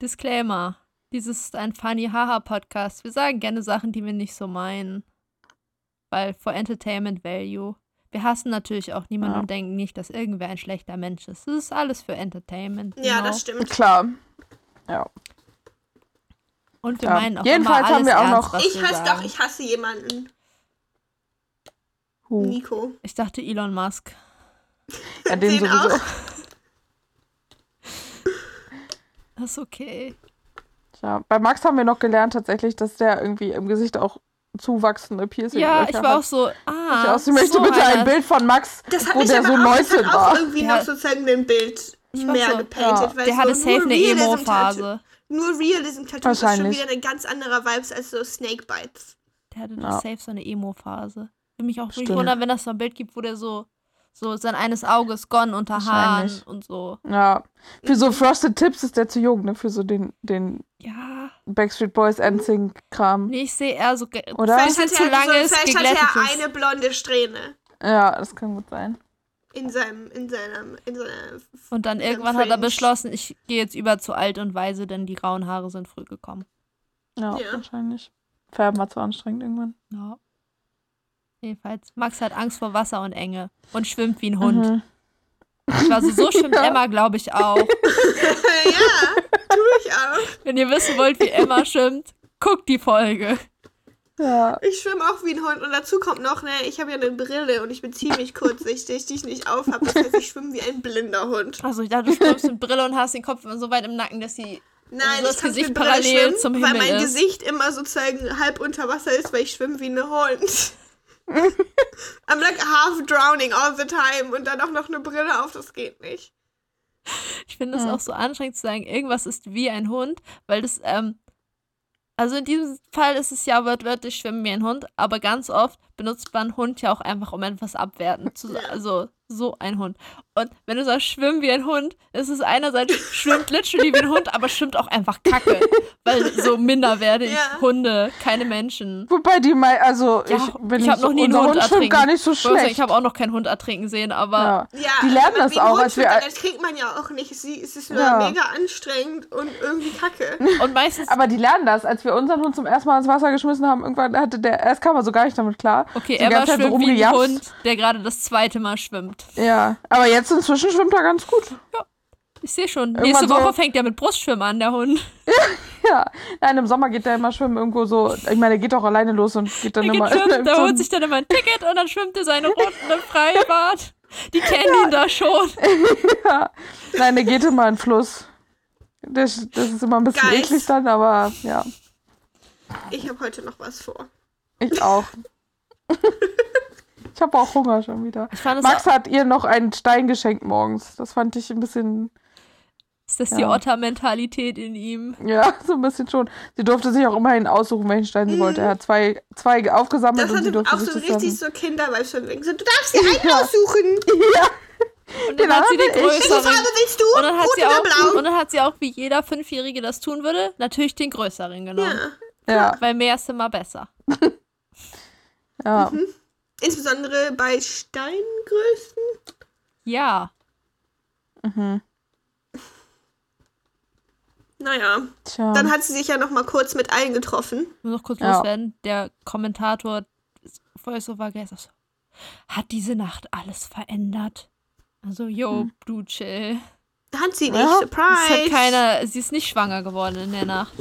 Disclaimer. Dieses ist ein Funny Haha Podcast. Wir sagen gerne Sachen, die wir nicht so meinen. Weil for Entertainment Value. Wir hassen natürlich auch niemanden Ja. und denken nicht, dass irgendwer ein schlechter Mensch ist. Das ist alles für Entertainment. Ja, genau. das stimmt. Klar. Ja. Und wir Ja. meinen auch Jedenfalls immer haben alles wir auch ernst, noch- was Ich hasse doch, ich hasse jemanden. Huh. Nico. Ich dachte Elon Musk. Ja, den, Den sowieso. auch. Das ist okay. Ja, bei Max haben wir noch gelernt tatsächlich, dass der irgendwie im Gesicht auch zuwachsende Piercing Ja, ich war auch so, ah. Ich, auch, ich möchte so bitte ein. Bild von Max, Das wo der so auch, 19 das hat auch war. irgendwie Ja. noch sozusagen ein Bild war mehr so, gepainted. ja. weil Der so hatte safe nur eine Emo-Phase. Nur Realism-Tattoo ist schon wieder ein ganz anderer Vibes als so Snake-Bites. Der hatte Ja. safe so eine Emo-Phase. Würde mich auch wirklich wundern, wenn das so ein Bild gibt, wo der so, so sein eines Auges gone unter Haaren und so. Ja. Für so Frosted Tips ist der zu jung, ne? Für so den, den Ja. Backstreet Boys NSYNC-Kram. Nee, ich sehe eher so Oder? ein bisschen Vielleicht zu hat er, langes, so, vielleicht hat er eine blonde Strähne Ja, das kann gut sein. in seinem, in seinem, in seiner. Und dann irgendwann hat er Fringe. beschlossen, ich gehe jetzt über zu alt und weise, denn die grauen Haare sind früh gekommen. Ja, Ja. wahrscheinlich. Färben war zu anstrengend irgendwann. Ja. Jedenfalls, Max hat Angst vor Wasser und Enge und schwimmt wie ein Hund. Mhm. Ich war so, so schwimmt Emma, glaube ich, auch. ja, tue ich auch. Wenn ihr wissen wollt, wie Emma schwimmt, guckt die Folge. Ja. Ich schwimme auch wie ein Hund. Und dazu kommt noch, ne, ich habe ja eine Brille und ich bin ziemlich kurzsichtig, die ich nicht aufhab. Das heißt, ich schwimme wie ein blinder Hund. Also ich dachte, du schwimmst mit Brille und hast den Kopf immer so weit im Nacken, dass sie Nein, das ich kann Gesicht parallel schwimmen, zum weil Himmel mein ist. Gesicht immer sozusagen halb unter Wasser ist, weil ich schwimme wie ein Hund. I'm like half drowning all the time und dann auch noch eine Brille auf, das geht nicht. Ich finde es Hm. auch so anstrengend zu sagen, irgendwas ist wie ein Hund, weil das, ähm, also in diesem Fall ist es ja wortwörtlich schwimmen wie ein Hund, aber ganz oft benutzt man Hund ja auch einfach, um etwas abwertend zu sagen. Also so ein Hund. Und wenn du sagst, schwimmen wie ein Hund, ist es einerseits schwimmt literally wie ein Hund, aber schwimmt auch einfach kacke. weil so minderwertig Ja. Hunde, keine Menschen. Wobei die mal, also Ja, ich, wenn ich habe noch nie einen Hund Hund schwimmt ertrinken. gar nicht so Ich schlecht. Ich habe auch noch keinen Hund ertrinken sehen, aber ja. Ja, Die lernen aber das auch, Hund als wir- schwimmt, das kriegt man ja auch nicht. Sie- Es ist nur Ja. mega anstrengend und irgendwie kacke. und meistens Aber die lernen das. Als wir unseren Hund zum ersten Mal ins Wasser geschmissen haben, irgendwann hatte der, erst kam er so gar nicht damit klar. Okay, Die Emma ganze Zeit so schwimmt wie ein. Hund, der gerade das zweite Mal schwimmt. Ja, aber jetzt inzwischen schwimmt er ganz gut. Ich sehe schon. Irgendwann Nächste so- Woche fängt er mit Brustschwimmen an, der Hund. Ja, nein, im Sommer geht der immer schwimmen irgendwo so. Ich meine, er geht auch alleine los und geht dann Der immer. geht schwimmen, so holt sich dann immer ein Ticket und dann schwimmt er seine Runden im Freibad. Die kennen ihn da schon. ja. Nein, der geht immer in den Fluss. Das, das ist immer ein bisschen Geil. eklig dann, aber ja, Ich habe heute noch was vor. ich auch. Ich habe auch Hunger schon wieder. Ich fand es Max hat ihr noch einen Stein geschenkt morgens. Das fand ich ein bisschen, ist das die Ja. Otter-Mentalität in ihm. ja, so ein bisschen schon. Sie durfte sich auch immerhin aussuchen, welchen Stein sie wollte. Er hat zwei, zwei aufgesammelt Das und sie durfte auch sich so das richtig so Kindervibes von wegen so, du darfst dir einen aussuchen. Und dann Genau, hat sie den Welche größeren. Farbe willst du? Und dann, hat Rot sie oder auch, blau? und dann hat sie auch, wie jeder Fünfjährige das tun würde, natürlich den größeren genommen. Ja. Ja, Weil mehr ist immer besser. ja. Insbesondere bei Steingrößen. Ja. Mhm. Naja, Tja. dann hat sie sich ja noch mal kurz mit allen getroffen. Nur noch kurz Ja. loswerden. Der Kommentator Voice-Over so, hat diese Nacht alles verändert. Also, yo, Hm. du chill. Hat sie nicht. Ja, Es hat Surprise. keiner, sie ist nicht schwanger geworden in der Nacht.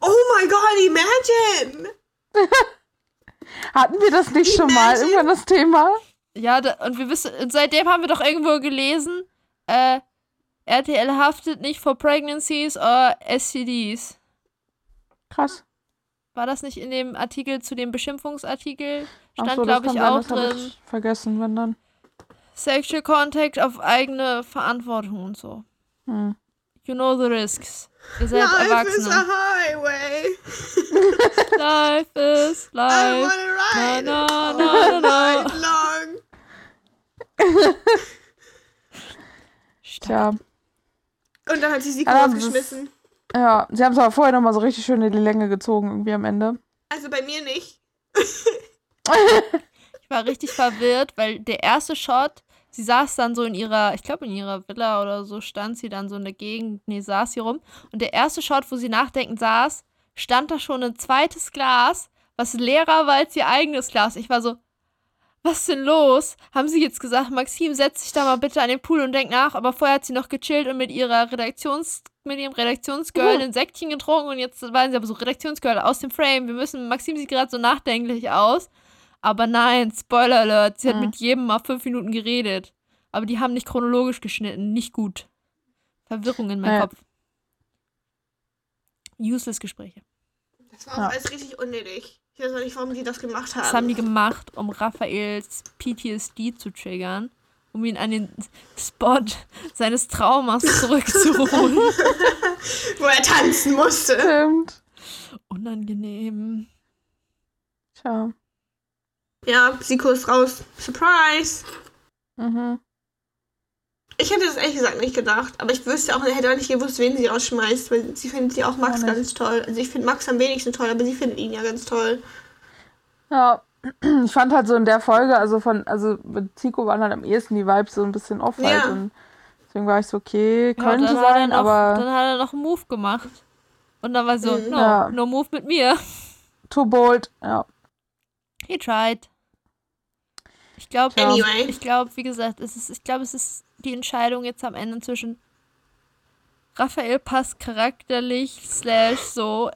Oh my god, imagine. Hatten wir das nicht schon mal irgendwann das Thema? Ja, da, und wir wissen, und seitdem haben wir doch irgendwo gelesen, äh, RTL haftet nicht vor Pregnancies oder STDs. Krass. War das nicht in dem Artikel zu dem Beschimpfungsartikel? Stand, so, glaube ich, sein, auch hab drin. Ich vergessen, wenn dann. Sexual Contact auf eigene Verantwortung und so. Hm. You know the risks. Ihr seid Life is a Erwachsene. highway. Life is I life. wanna ride Na, it na, all na, na, na. night long. Tja. Und dann hat sie sie das rausgeschmissen. Ja, sie haben es aber vorher nochmal so richtig schön in die Länge gezogen, irgendwie am Ende. Also bei mir nicht. Ich war richtig verwirrt, weil der erste Shot, sie saß dann so in ihrer, ich glaube in ihrer Villa oder so, stand sie dann so in der Gegend, nee, saß sie rum. Und der erste Shot, wo sie nachdenkend saß, stand da schon ein zweites Glas, was leerer war als ihr eigenes Glas. Ich war so, was ist denn los? Haben sie jetzt gesagt, Maxim, setz dich da mal bitte an den Pool und denk nach. Aber vorher hat sie noch gechillt und mit ihrer Redaktions, mit ihrem Redaktionsgirl ein Säckchen getrunken und jetzt waren sie aber so Redaktionsgirl aus dem Frame. Wir müssen, Maxim sieht gerade so nachdenklich aus. Aber nein, Spoiler Alert, sie hat Mhm. mit jedem mal fünf Minuten geredet. Aber die haben nicht chronologisch geschnitten, nicht gut. Verwirrung in meinem Ja. Kopf. Useless Gespräche. Das war auch Ja. alles richtig unnötig. Ich weiß auch nicht, warum die das gemacht haben. Das haben die gemacht, um Raphaels PTSD zu triggern, um ihn an den Spot seines Traumas zurückzuholen. Wo er tanzen musste. Stimmt. Unangenehm. Tja. Ja, Siko ist raus. Surprise. Mhm. Ich hätte das ehrlich gesagt nicht gedacht, aber ich wüsste auch, hätte auch nicht gewusst, wen sie rausschmeißt, weil sie findet ja auch Max Auch ganz toll. Also ich finde Max am wenigsten toll, aber sie findet ihn ja ganz toll. Ja. Ich fand halt so in der Folge, also von, also mit Zico waren halt am ehesten die Vibes so ein bisschen off halt Ja. und deswegen war ich so, okay, Ja, könnte dann hat er sein, noch, aber Dann hat er noch einen Move gemacht. Und dann war so, Mhm. no, Ja. no move mit mir. too bold, ja. He tried. Ich glaube. Anyway. ich glaube, wie gesagt, es ist, ich glaube, es ist die Entscheidung jetzt am Ende zwischen Raphael passt charakterlich, slash so.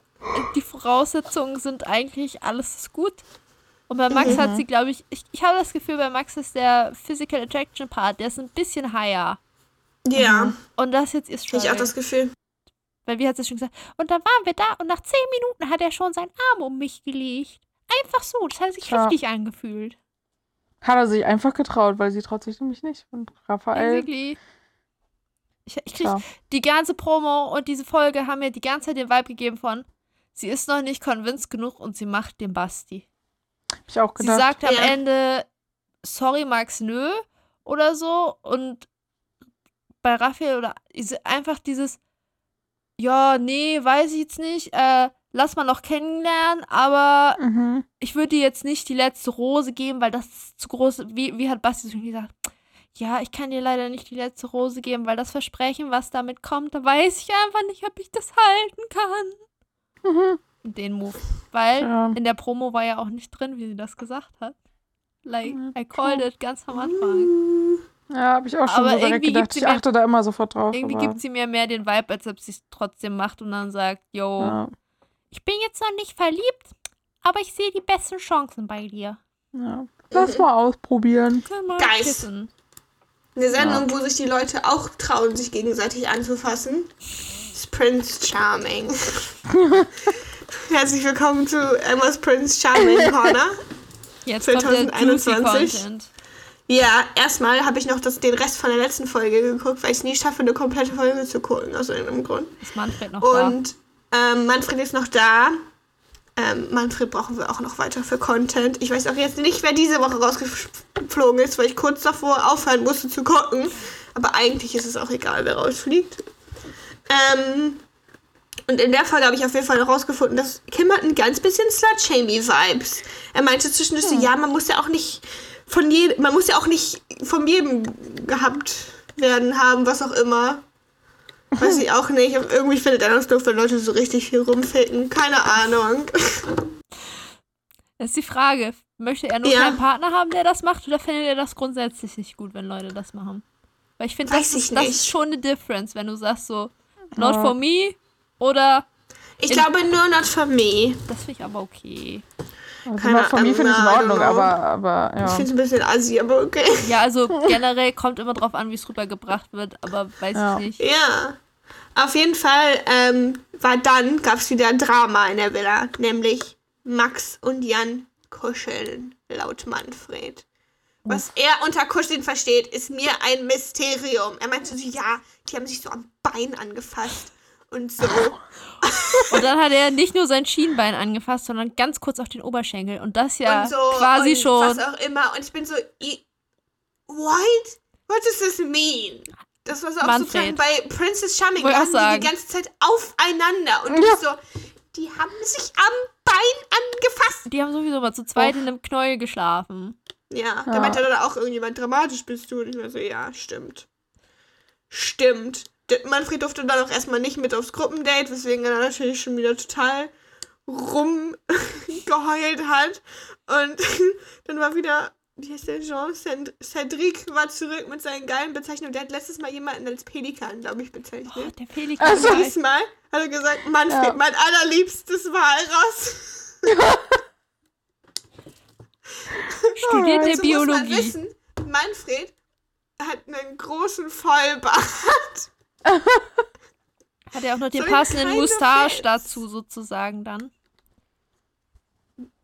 Die Voraussetzungen sind eigentlich, alles ist gut. Und bei Max hat sie, glaube ich, ich, ich habe das Gefühl, bei Max ist der Physical Attraction Part, der ist ein bisschen higher. Ja, Und das jetzt ist habe ich auch Struggle. das Gefühl. Weil wie hat sie schon gesagt, und dann waren wir da und nach zehn Minuten hat er schon seinen Arm um mich gelegt. Einfach so, das hat sich Ja. heftig angefühlt. Hat er sich einfach getraut, weil sie traut sich nämlich nicht. Und Raphael, Basically. Ich, ich krieg, tja, die ganze Promo und diese Folge haben mir die ganze Zeit den Vibe gegeben von, sie ist noch nicht convinced genug und sie macht den Basti. hab ich auch Sie gedacht. sagt am Ja. Ende, sorry Max, nö, oder so. Und bei Raphael oder einfach dieses, ja, nee, weiß ich jetzt nicht, äh, lass mal noch kennenlernen, aber mhm. ich würde dir jetzt nicht die letzte Rose geben, weil das ist zu groß. Wie, wie hat Basti schon gesagt? Ja, ich kann dir leider nicht die letzte Rose geben, weil das Versprechen, was damit kommt, da weiß ich einfach nicht, ob ich das halten kann. Mhm. Den Move. Weil Ja. in der Promo war ja auch nicht drin, wie sie das gesagt hat. Like, I called it ganz am Anfang. Ja, habe ich auch schon Aber so direkt irgendwie gedacht. gibt sie Ich mir- achte da immer sofort drauf. Irgendwie aber, gibt sie mir mehr den Vibe, als ob sie es trotzdem macht und dann sagt, yo, ja, ich bin jetzt noch nicht verliebt, aber ich sehe die besten Chancen bei dir. ja. Lass mal ausprobieren. Können wir Geist. kissen. Eine Sendung, wo sich die Leute auch trauen, sich gegenseitig anzufassen. ist Prince Charming. Herzlich willkommen zu Emma's Prince Charming Corner. Jetzt kommt der juicy 2021. Content. Ja, erstmal habe ich noch das, den Rest von der letzten Folge geguckt, weil ich es nie schaffe, eine komplette Folge zu gucken, aus irgendeinem Grund. Ist Manfred noch da? Ähm, Manfred ist noch da. Ähm, Manfred brauchen wir auch noch weiter für Content. Ich weiß auch jetzt nicht, wer diese Woche rausgeflogen ist, weil ich kurz davor aufhören musste zu gucken. Aber eigentlich ist es auch egal, wer rausfliegt. Ähm, und in der Folge habe ich auf jeden Fall noch rausgefunden, dass Kim hat ein ganz bisschen Slut-Shamey-Vibes. Er meinte zwischendurch so, ja, man muss ja auch nicht von jedem, man muss ja auch nicht von jedem gehabt werden haben, was auch immer. Weiß ich auch nicht. Aber irgendwie findet er das doof, wenn Leute so richtig viel rumficken. Keine Ahnung. Das ist die Frage. Möchte er nur Ja. keinen Partner haben, der das macht, oder findet er das grundsätzlich nicht gut, wenn Leute das machen? Weil ich finde, das, ich das ist schon eine Difference, wenn du sagst so, not for me oder Ich glaube nur not for me. das finde ich aber okay. Also Keine von mir finde ich in Ahnung, I don't Ordnung, know. aber, aber Ich ja. finde es ein bisschen assi, aber okay. Ja, also generell kommt immer drauf an, wie es rübergebracht wird, aber weiß Ja. ich nicht. Ja. Auf jeden Fall ähm, war dann, gab es wieder Drama in der Villa. Nämlich Max und Jan kuscheln, laut Manfred. Was er unter Kuscheln versteht, ist mir ein Mysterium. Er meinte so, ja, die haben sich so am Bein angefasst und so. Und dann hat er nicht nur sein Schienbein angefasst, sondern ganz kurz auf den Oberschenkel. Und das ja und so quasi und schon. was auch immer. Und ich bin so, what? What does this mean? Das war so auch sozusagen bei Princess Charming. Da sagen. die die ganze Zeit aufeinander. Und Ja. so, die haben sich am Bein angefasst. Die haben sowieso mal zu zweit in einem Knäuel geschlafen. Ja, da Ja. meinte dann auch irgendjemand, dramatisch bist du. Und ich war so, ja, stimmt. Stimmt. Manfred durfte dann auch erstmal nicht mit aufs Gruppendate, weswegen er natürlich schon wieder total rumgeheult hat. Und dann war wieder, wie heißt der Jean? Cend- Cedric war zurück mit seinen geilen Bezeichnungen. Der hat letztes Mal jemanden als Pelikan, glaube ich, bezeichnet. Oh, der Pelikan. Also-. Diesmal hat er gesagt, Manfred, Ja. mein allerliebstes Walross. Studiert der muss man Biologie. wissen, Manfred hat einen großen Vollbart. Hat er auch noch den So passenden Fels. dazu sozusagen dann.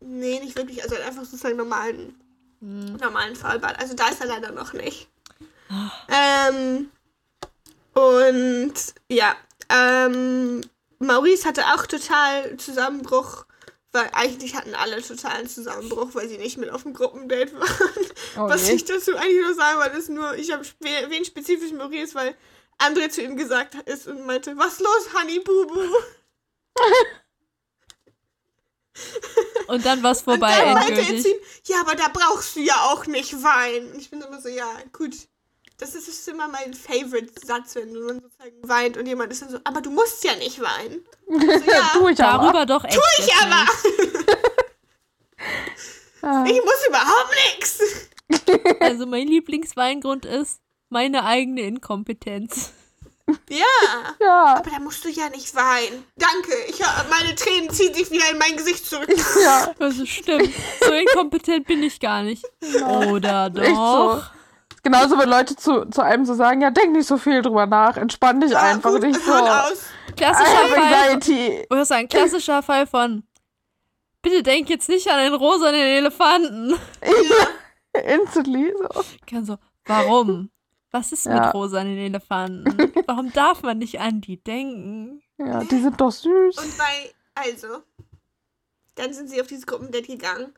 Nee, nicht wirklich. Also er hat einfach sozusagen normalen, Hm. normalen Vollbart. Also da ist er leider noch nicht. Ähm, und ja, ähm, Maurice hatte auch total Zusammenbruch, weil eigentlich hatten alle totalen Zusammenbruch, weil sie nicht mit auf dem Gruppendate waren. Oh Was ich dazu eigentlich nur sagen wollte, ist nur, ich habe wen spezifisch Maurice, weil André zu ihm gesagt ist und meinte, was los, Honey Bubu? Und dann war es vorbei und dann endgültig. ihm, ja, aber da brauchst du ja auch nicht weinen. Ich bin immer so, ja, gut. Das ist, ist immer mein Favorite-Satz, wenn man sozusagen weint und jemand ist dann so, aber du musst ja nicht weinen. So, ja, tu ich aber. Darüber doch echt. ich jetzt aber. Ah, Ich muss überhaupt nichts. Also mein Lieblingsweingrund ist meine eigene Inkompetenz. Ja, ja, aber da musst du ja nicht weinen. Danke, ich, hör- meine Tränen ziehen sich wieder in mein Gesicht zurück. ja. Also stimmt. So inkompetent bin ich gar nicht. Oder Echt so. doch? Genauso, wenn Leute zu, zu einem so sagen, ja, denk nicht so viel drüber nach, entspann dich Ja, einfach gut, nicht so. aus. Klassischer Fall. anxiety. Ich muss sagen, klassischer Fall von Bitte denk jetzt nicht an den rosanen Elefanten. Instantly so. Kann so, warum? Was ist Ja. mit rosanen Elefanten? Warum darf man nicht an die denken? Ja, die sind doch süß. Und bei, also, dann sind sie auf dieses Gruppendate gegangen.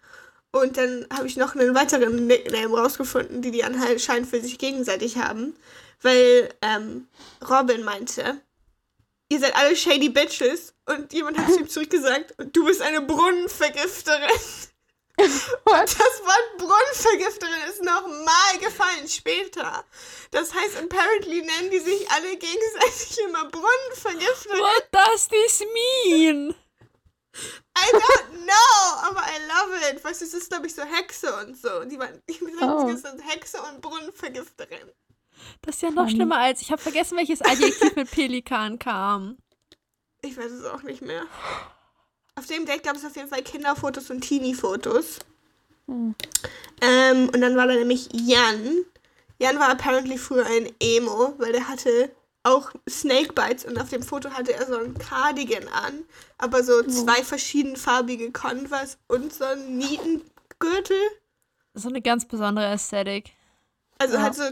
Und dann habe ich noch einen weiteren Nickname rausgefunden, die die anscheinend für sich gegenseitig haben. Weil ähm, Robin meinte, ihr seid alle shady Bitches. Und jemand hat zu ihm zurückgesagt, und du bist eine Brunnenvergifterin. Das Wort Brunnenvergifterin ist nochmal gefallen später. Das heißt, apparently nennen die sich alle gegenseitig immer Brunnenvergifterin. What does this mean? I don't know, aber I love it. Weißt du, es ist, glaube ich, so Hexe und so. Die waren, die Oh. sind Hexe und Brunnenvergifterin. Das ist ja noch Funny. schlimmer als. Ich habe vergessen, welches Adjektiv mit Pelikan kam. Ich weiß es auch nicht mehr. Auf dem Date gab es auf jeden Fall Kinderfotos und Teenie-Fotos. Hm. Ähm, und dann war da nämlich Jan. Jan war apparently früher ein Emo, weil der hatte auch Snakebites und auf dem Foto hatte er so ein Cardigan an, aber so zwei verschiedenfarbige Converse und so einen Nietengürtel. So eine ganz besondere Ästhetik. Also Ja. halt so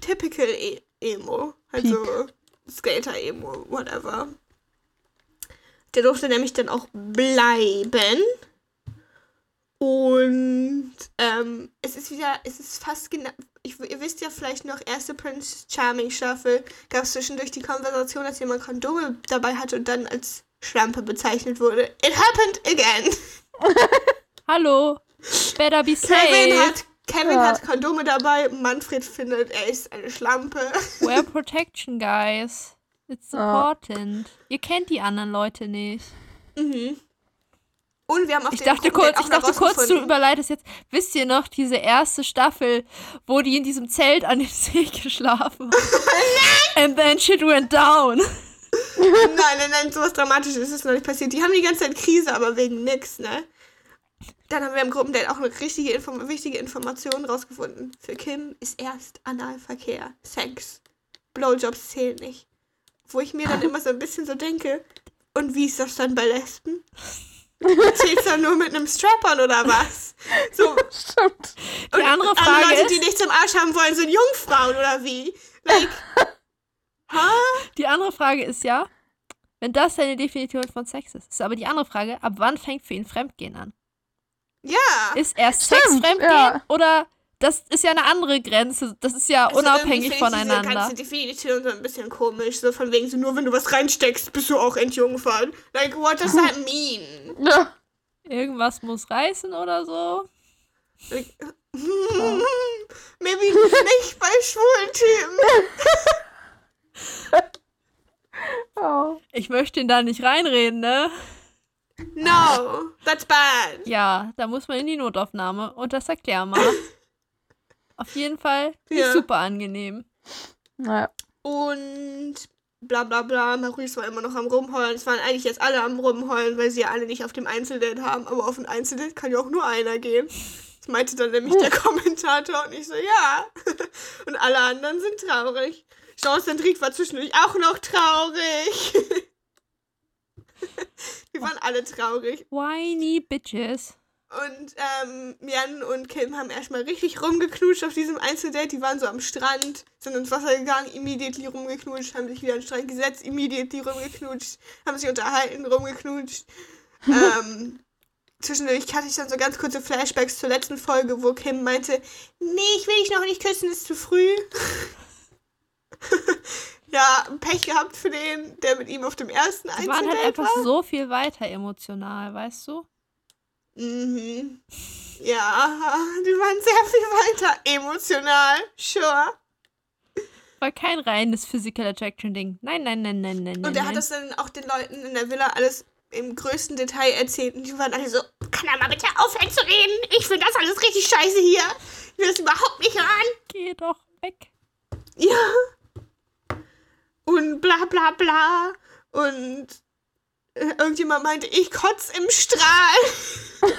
typical e Emo. Halt Peak. so Skater-Emo, whatever. Der durfte nämlich dann auch bleiben. Und ähm, es ist wieder, es ist fast genau. Ich, ihr wisst ja vielleicht noch, erste Prince Charming Staffel gab es zwischendurch die Konversation, dass jemand Kondome dabei hatte und dann als Schlampe bezeichnet wurde. It happened again. Hallo. Better be Kevin safe. hat, Kevin Ja. hat Kondome dabei, Manfred findet, er ist eine Schlampe. Wear protection, guys. It's Ja. important. Ihr kennt die anderen Leute nicht. Mhm. Und wir haben auf Ich dachte kurz, ich dachte kurz, du überleitest jetzt. Wisst ihr noch, diese erste Staffel, wo die in diesem Zelt an dem See geschlafen haben? And then shit went down. Nein, nein, nein, sowas Dramatisches ist noch nicht passiert. Die haben die ganze Zeit Krise, aber wegen nix, ne? Dann haben wir im Gruppendate auch eine richtige Inform wichtige Information rausgefunden. Für Kim ist erst Analverkehr, Sex. Blowjobs zählen nicht. Wo ich mir dann immer so ein bisschen so denke, und wie ist das dann bei Lesben? Zählt's dann nur mit einem Strap-on oder was? So, Stimmt. Die und andere Frage Leute, ist, die nichts im Arsch haben wollen, sind Jungfrauen oder wie? Like, ha? die andere Frage ist ja, wenn das deine Definition von Sex ist, ist aber die andere Frage, ab wann fängt für ihn Fremdgehen an? Ja. Ist erst Stimmt, Sex Fremdgehen ja. oder das ist ja eine andere Grenze, das ist ja Also unabhängig ich Diese voneinander. ganze Definition so ein bisschen komisch. So von wegen, so nur wenn du was reinsteckst, bist du auch entjungfert. Like, what does that mean? Irgendwas muss reißen oder so. Like, maybe nicht bei schwulen Typen. Oh. Ich möchte ihn da nicht reinreden, ne? No, that's bad. Ja, da muss man in die Notaufnahme und das erklär mal. Auf jeden Fall Ja. super angenehm. Naja. Und bla bla bla. Maurice war immer noch am Rumheulen. Es waren eigentlich jetzt alle am Rumheulen, weil sie ja alle nicht auf dem Einzeldate haben. Aber auf ein Einzeldate kann ja auch nur einer gehen. Das meinte dann nämlich der Kommentator und ich so, ja. Und alle anderen sind traurig. Jean-Cendric war zwischendurch auch noch traurig. Die waren alle traurig. Whiny Bitches. Und ähm, Jan und Kim haben erstmal richtig rumgeknutscht auf diesem Einzeldate. Die waren so am Strand, sind ins Wasser gegangen, immediately rumgeknutscht, haben sich wieder an den Strand gesetzt, immediately rumgeknutscht, haben sich unterhalten, rumgeknutscht. ähm, zwischendurch hatte ich dann so ganz kurze Flashbacks zur letzten Folge, wo Kim meinte, nee, ich will dich noch nicht küssen, ist zu früh. ja, Pech gehabt für den, der mit ihm auf dem ersten Die waren halt Einzeldate einfach war. so viel weiter emotional, weißt du? Mhm. Ja, die waren sehr viel weiter emotional. Sure. War kein reines Physical Attraction Ding. Nein, nein, nein, nein, nein. Und er hat das dann auch den Leuten in der Villa alles im größten Detail erzählt. Und die waren alle so, kann er mal bitte aufhören zu reden? Ich finde das alles richtig scheiße hier. Ich will das überhaupt nicht hören. Geh doch weg. Ja. Und bla bla bla. Und irgendjemand meinte, ich kotz im Strahl.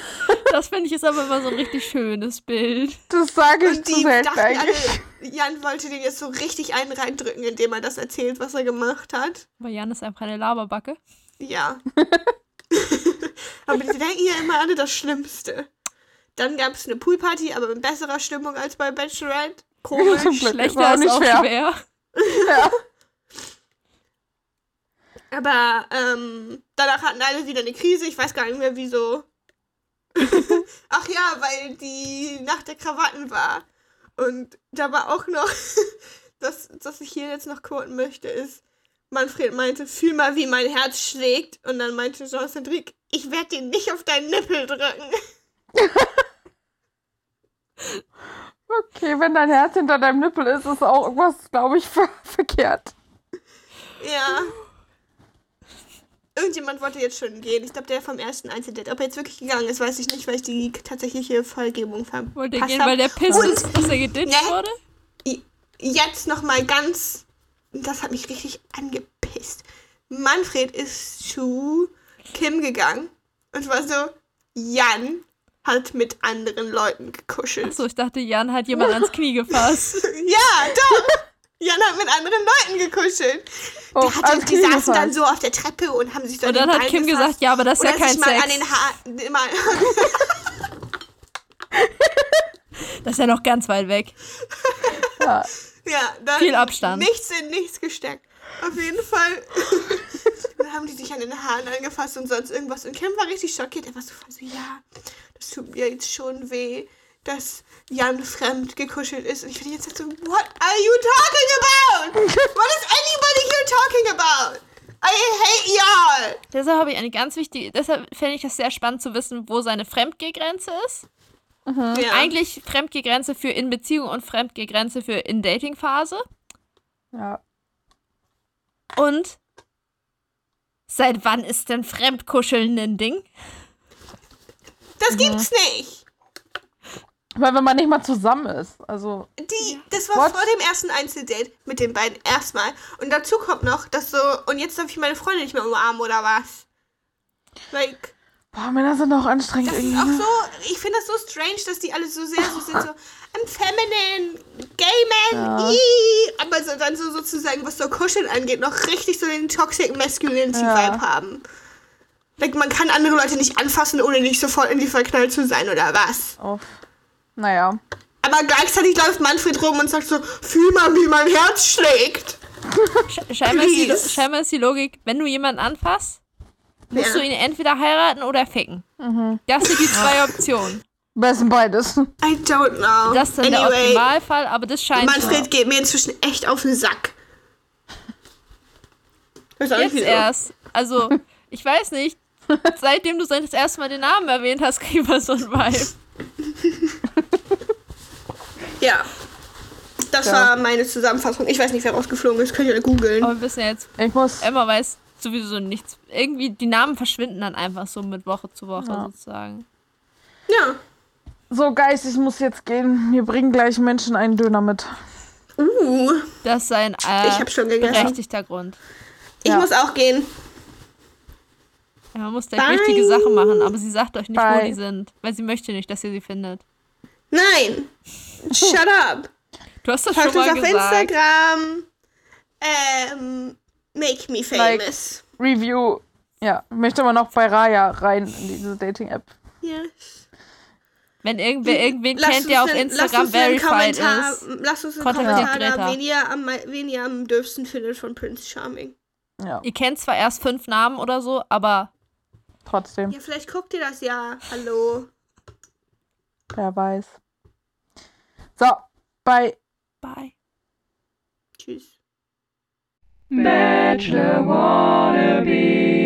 Das finde ich ist aber immer so ein richtig schönes Bild. Das sage ich Und zu die selten alle, eigentlich. Jan wollte den jetzt so richtig einen reindrücken, indem er das erzählt, was er gemacht hat. Aber Jan ist einfach eine Laberbacke. Ja. aber die denken ja immer alle das Schlimmste. Dann gab es eine Poolparty, aber in besserer Stimmung als bei Bachelorette. Komisch. Schlechter war ist nicht auch schwer. schwer. Ja. Aber ähm, danach hatten alle wieder eine Krise. Ich weiß gar nicht mehr, wieso. Ach ja, weil die Nacht der Krawatten war. Und da war auch noch, das, was ich hier jetzt noch quoten möchte, ist, Manfred meinte, fühl mal, wie mein Herz schlägt. Und dann meinte Jean-Cedric, ich werde den nicht auf deinen Nippel drücken. Okay, wenn dein Herz hinter deinem Nippel ist, ist auch irgendwas, glaube ich, ver verkehrt. Ja. Irgendjemand wollte jetzt schon gehen. Ich glaube, der vom ersten Einzeldate. Ob er jetzt wirklich gegangen ist, weiß ich nicht, weil ich die tatsächliche Vollgebung verpasst Wollte er gehen, weil der Piss Und- ist, dass er geditcht Ja. wurde? jetzt noch mal ganz, das hat mich richtig angepisst. Manfred ist zu Kim gegangen und war so, Jan hat mit anderen Leuten gekuschelt. Achso, ich dachte, Jan hat jemand ans Knie gefasst. Ja, doch. Jan hat mit anderen Leuten gekuschelt. Oh, Der hat, alles die saßen Knie dann so auf der Treppe und haben sich so Und an dann den hat Beinen Kim gefasst. gesagt, ja, aber das ist ja kein sich mal Sex. an den Haaren. Mal, Das ist ja noch ganz weit weg. Ja. ja, dann Viel Abstand. Nichts in nichts gesteckt. Auf jeden Fall. dann haben die sich an den Haaren angefasst und sonst irgendwas. Und Kim war richtig schockiert. Er war so voll so, ja, das tut mir jetzt schon weh, dass Jan fremd gekuschelt ist. Und ich bin jetzt so, what are you talking about? What is anybody here talking about? I hate y'all. Deshalb habe ich eine ganz wichtige, deshalb fände ich das sehr spannend zu wissen, wo seine Fremdgehgrenze ist. Ja. Eigentlich Fremdgehgrenze für in Beziehung und Fremdgehgrenze für in Dating-Phase. ja. Und seit wann ist denn Fremdkuscheln ein Ding? das gibt's nicht. Weil wenn man nicht mal zusammen ist. Also, Die, das war What? vor dem ersten Einzeldate mit den beiden erstmal. Und dazu kommt noch, dass so, und jetzt darf ich meine Freundin nicht mehr umarmen oder was? Like, boah, Männer sind auch anstrengend das ist irgendwie. auch ne? so, ich finde das so strange, dass die alle so sehr so sind, so, I'm feminine, gay man, Ja. ii, aber so dann so sozusagen, was so Kuscheln angeht, noch richtig so den Toxic Masculinity Ja. Vibe haben. Like, man kann andere Leute nicht anfassen, ohne nicht sofort in die verknallt zu sein oder was. Auf. Naja. Aber gleichzeitig läuft Manfred rum und sagt so, fühl mal, wie mein Herz schlägt. Sch- Scheinbar ist, die, scheinbar ist die Logik, wenn du jemanden anfasst, musst Ja. du ihn entweder heiraten oder ficken. Das sind die zwei Optionen. Besten beides. I don't know. Das ist dann der anyway, Optimalfall, aber das scheint Manfred geht mir inzwischen echt auf den Sack. Weiß auch nicht jetzt erst. Also, ich weiß nicht. Seitdem du das erste Mal den Namen erwähnt hast, kriegen wir so ein Vibe. Ja. Das Ja. war meine Zusammenfassung. Ich weiß nicht, wer rausgeflogen ist. Könnt ihr googeln. Aber wir wissen ja jetzt, Ich muss. Emma weiß sowieso nichts. Irgendwie, die Namen verschwinden dann einfach so mit Woche zu Woche Ja. sozusagen. Ja. So, Geist, ich muss jetzt gehen. Mir bringen gleich Menschen einen Döner mit. Uh. Das ist ein äh, Ich hab schon gegessen. berechtigter Grund. Ich Ja. muss auch gehen. Ja, man muss gleich Bye. wichtige Sachen machen, aber sie sagt euch nicht, wo Bye. die sind, weil sie möchte nicht, dass ihr sie findet. Nein. Shut up. Du hast das schon Folgt uns mal auf gesagt. Instagram. Ähm, make me famous. Review. Ja, möchte man noch bei Raya rein in diese Dating-App. Yes. Wenn irgendwer irgendwen Lasst kennt, uns der auf Instagram uns verified Kommentar, ist. Lasst uns einen Kommentar da, wen ihr, am, wen ihr am dürfsten findet von Prince Charming. Ja, Ihr kennt zwar erst fünf Namen oder so, aber trotzdem. Ja, vielleicht guckt ihr das ja. Hallo. Wer weiß. So, bei bye. Tschüss. Bachelor wannabe.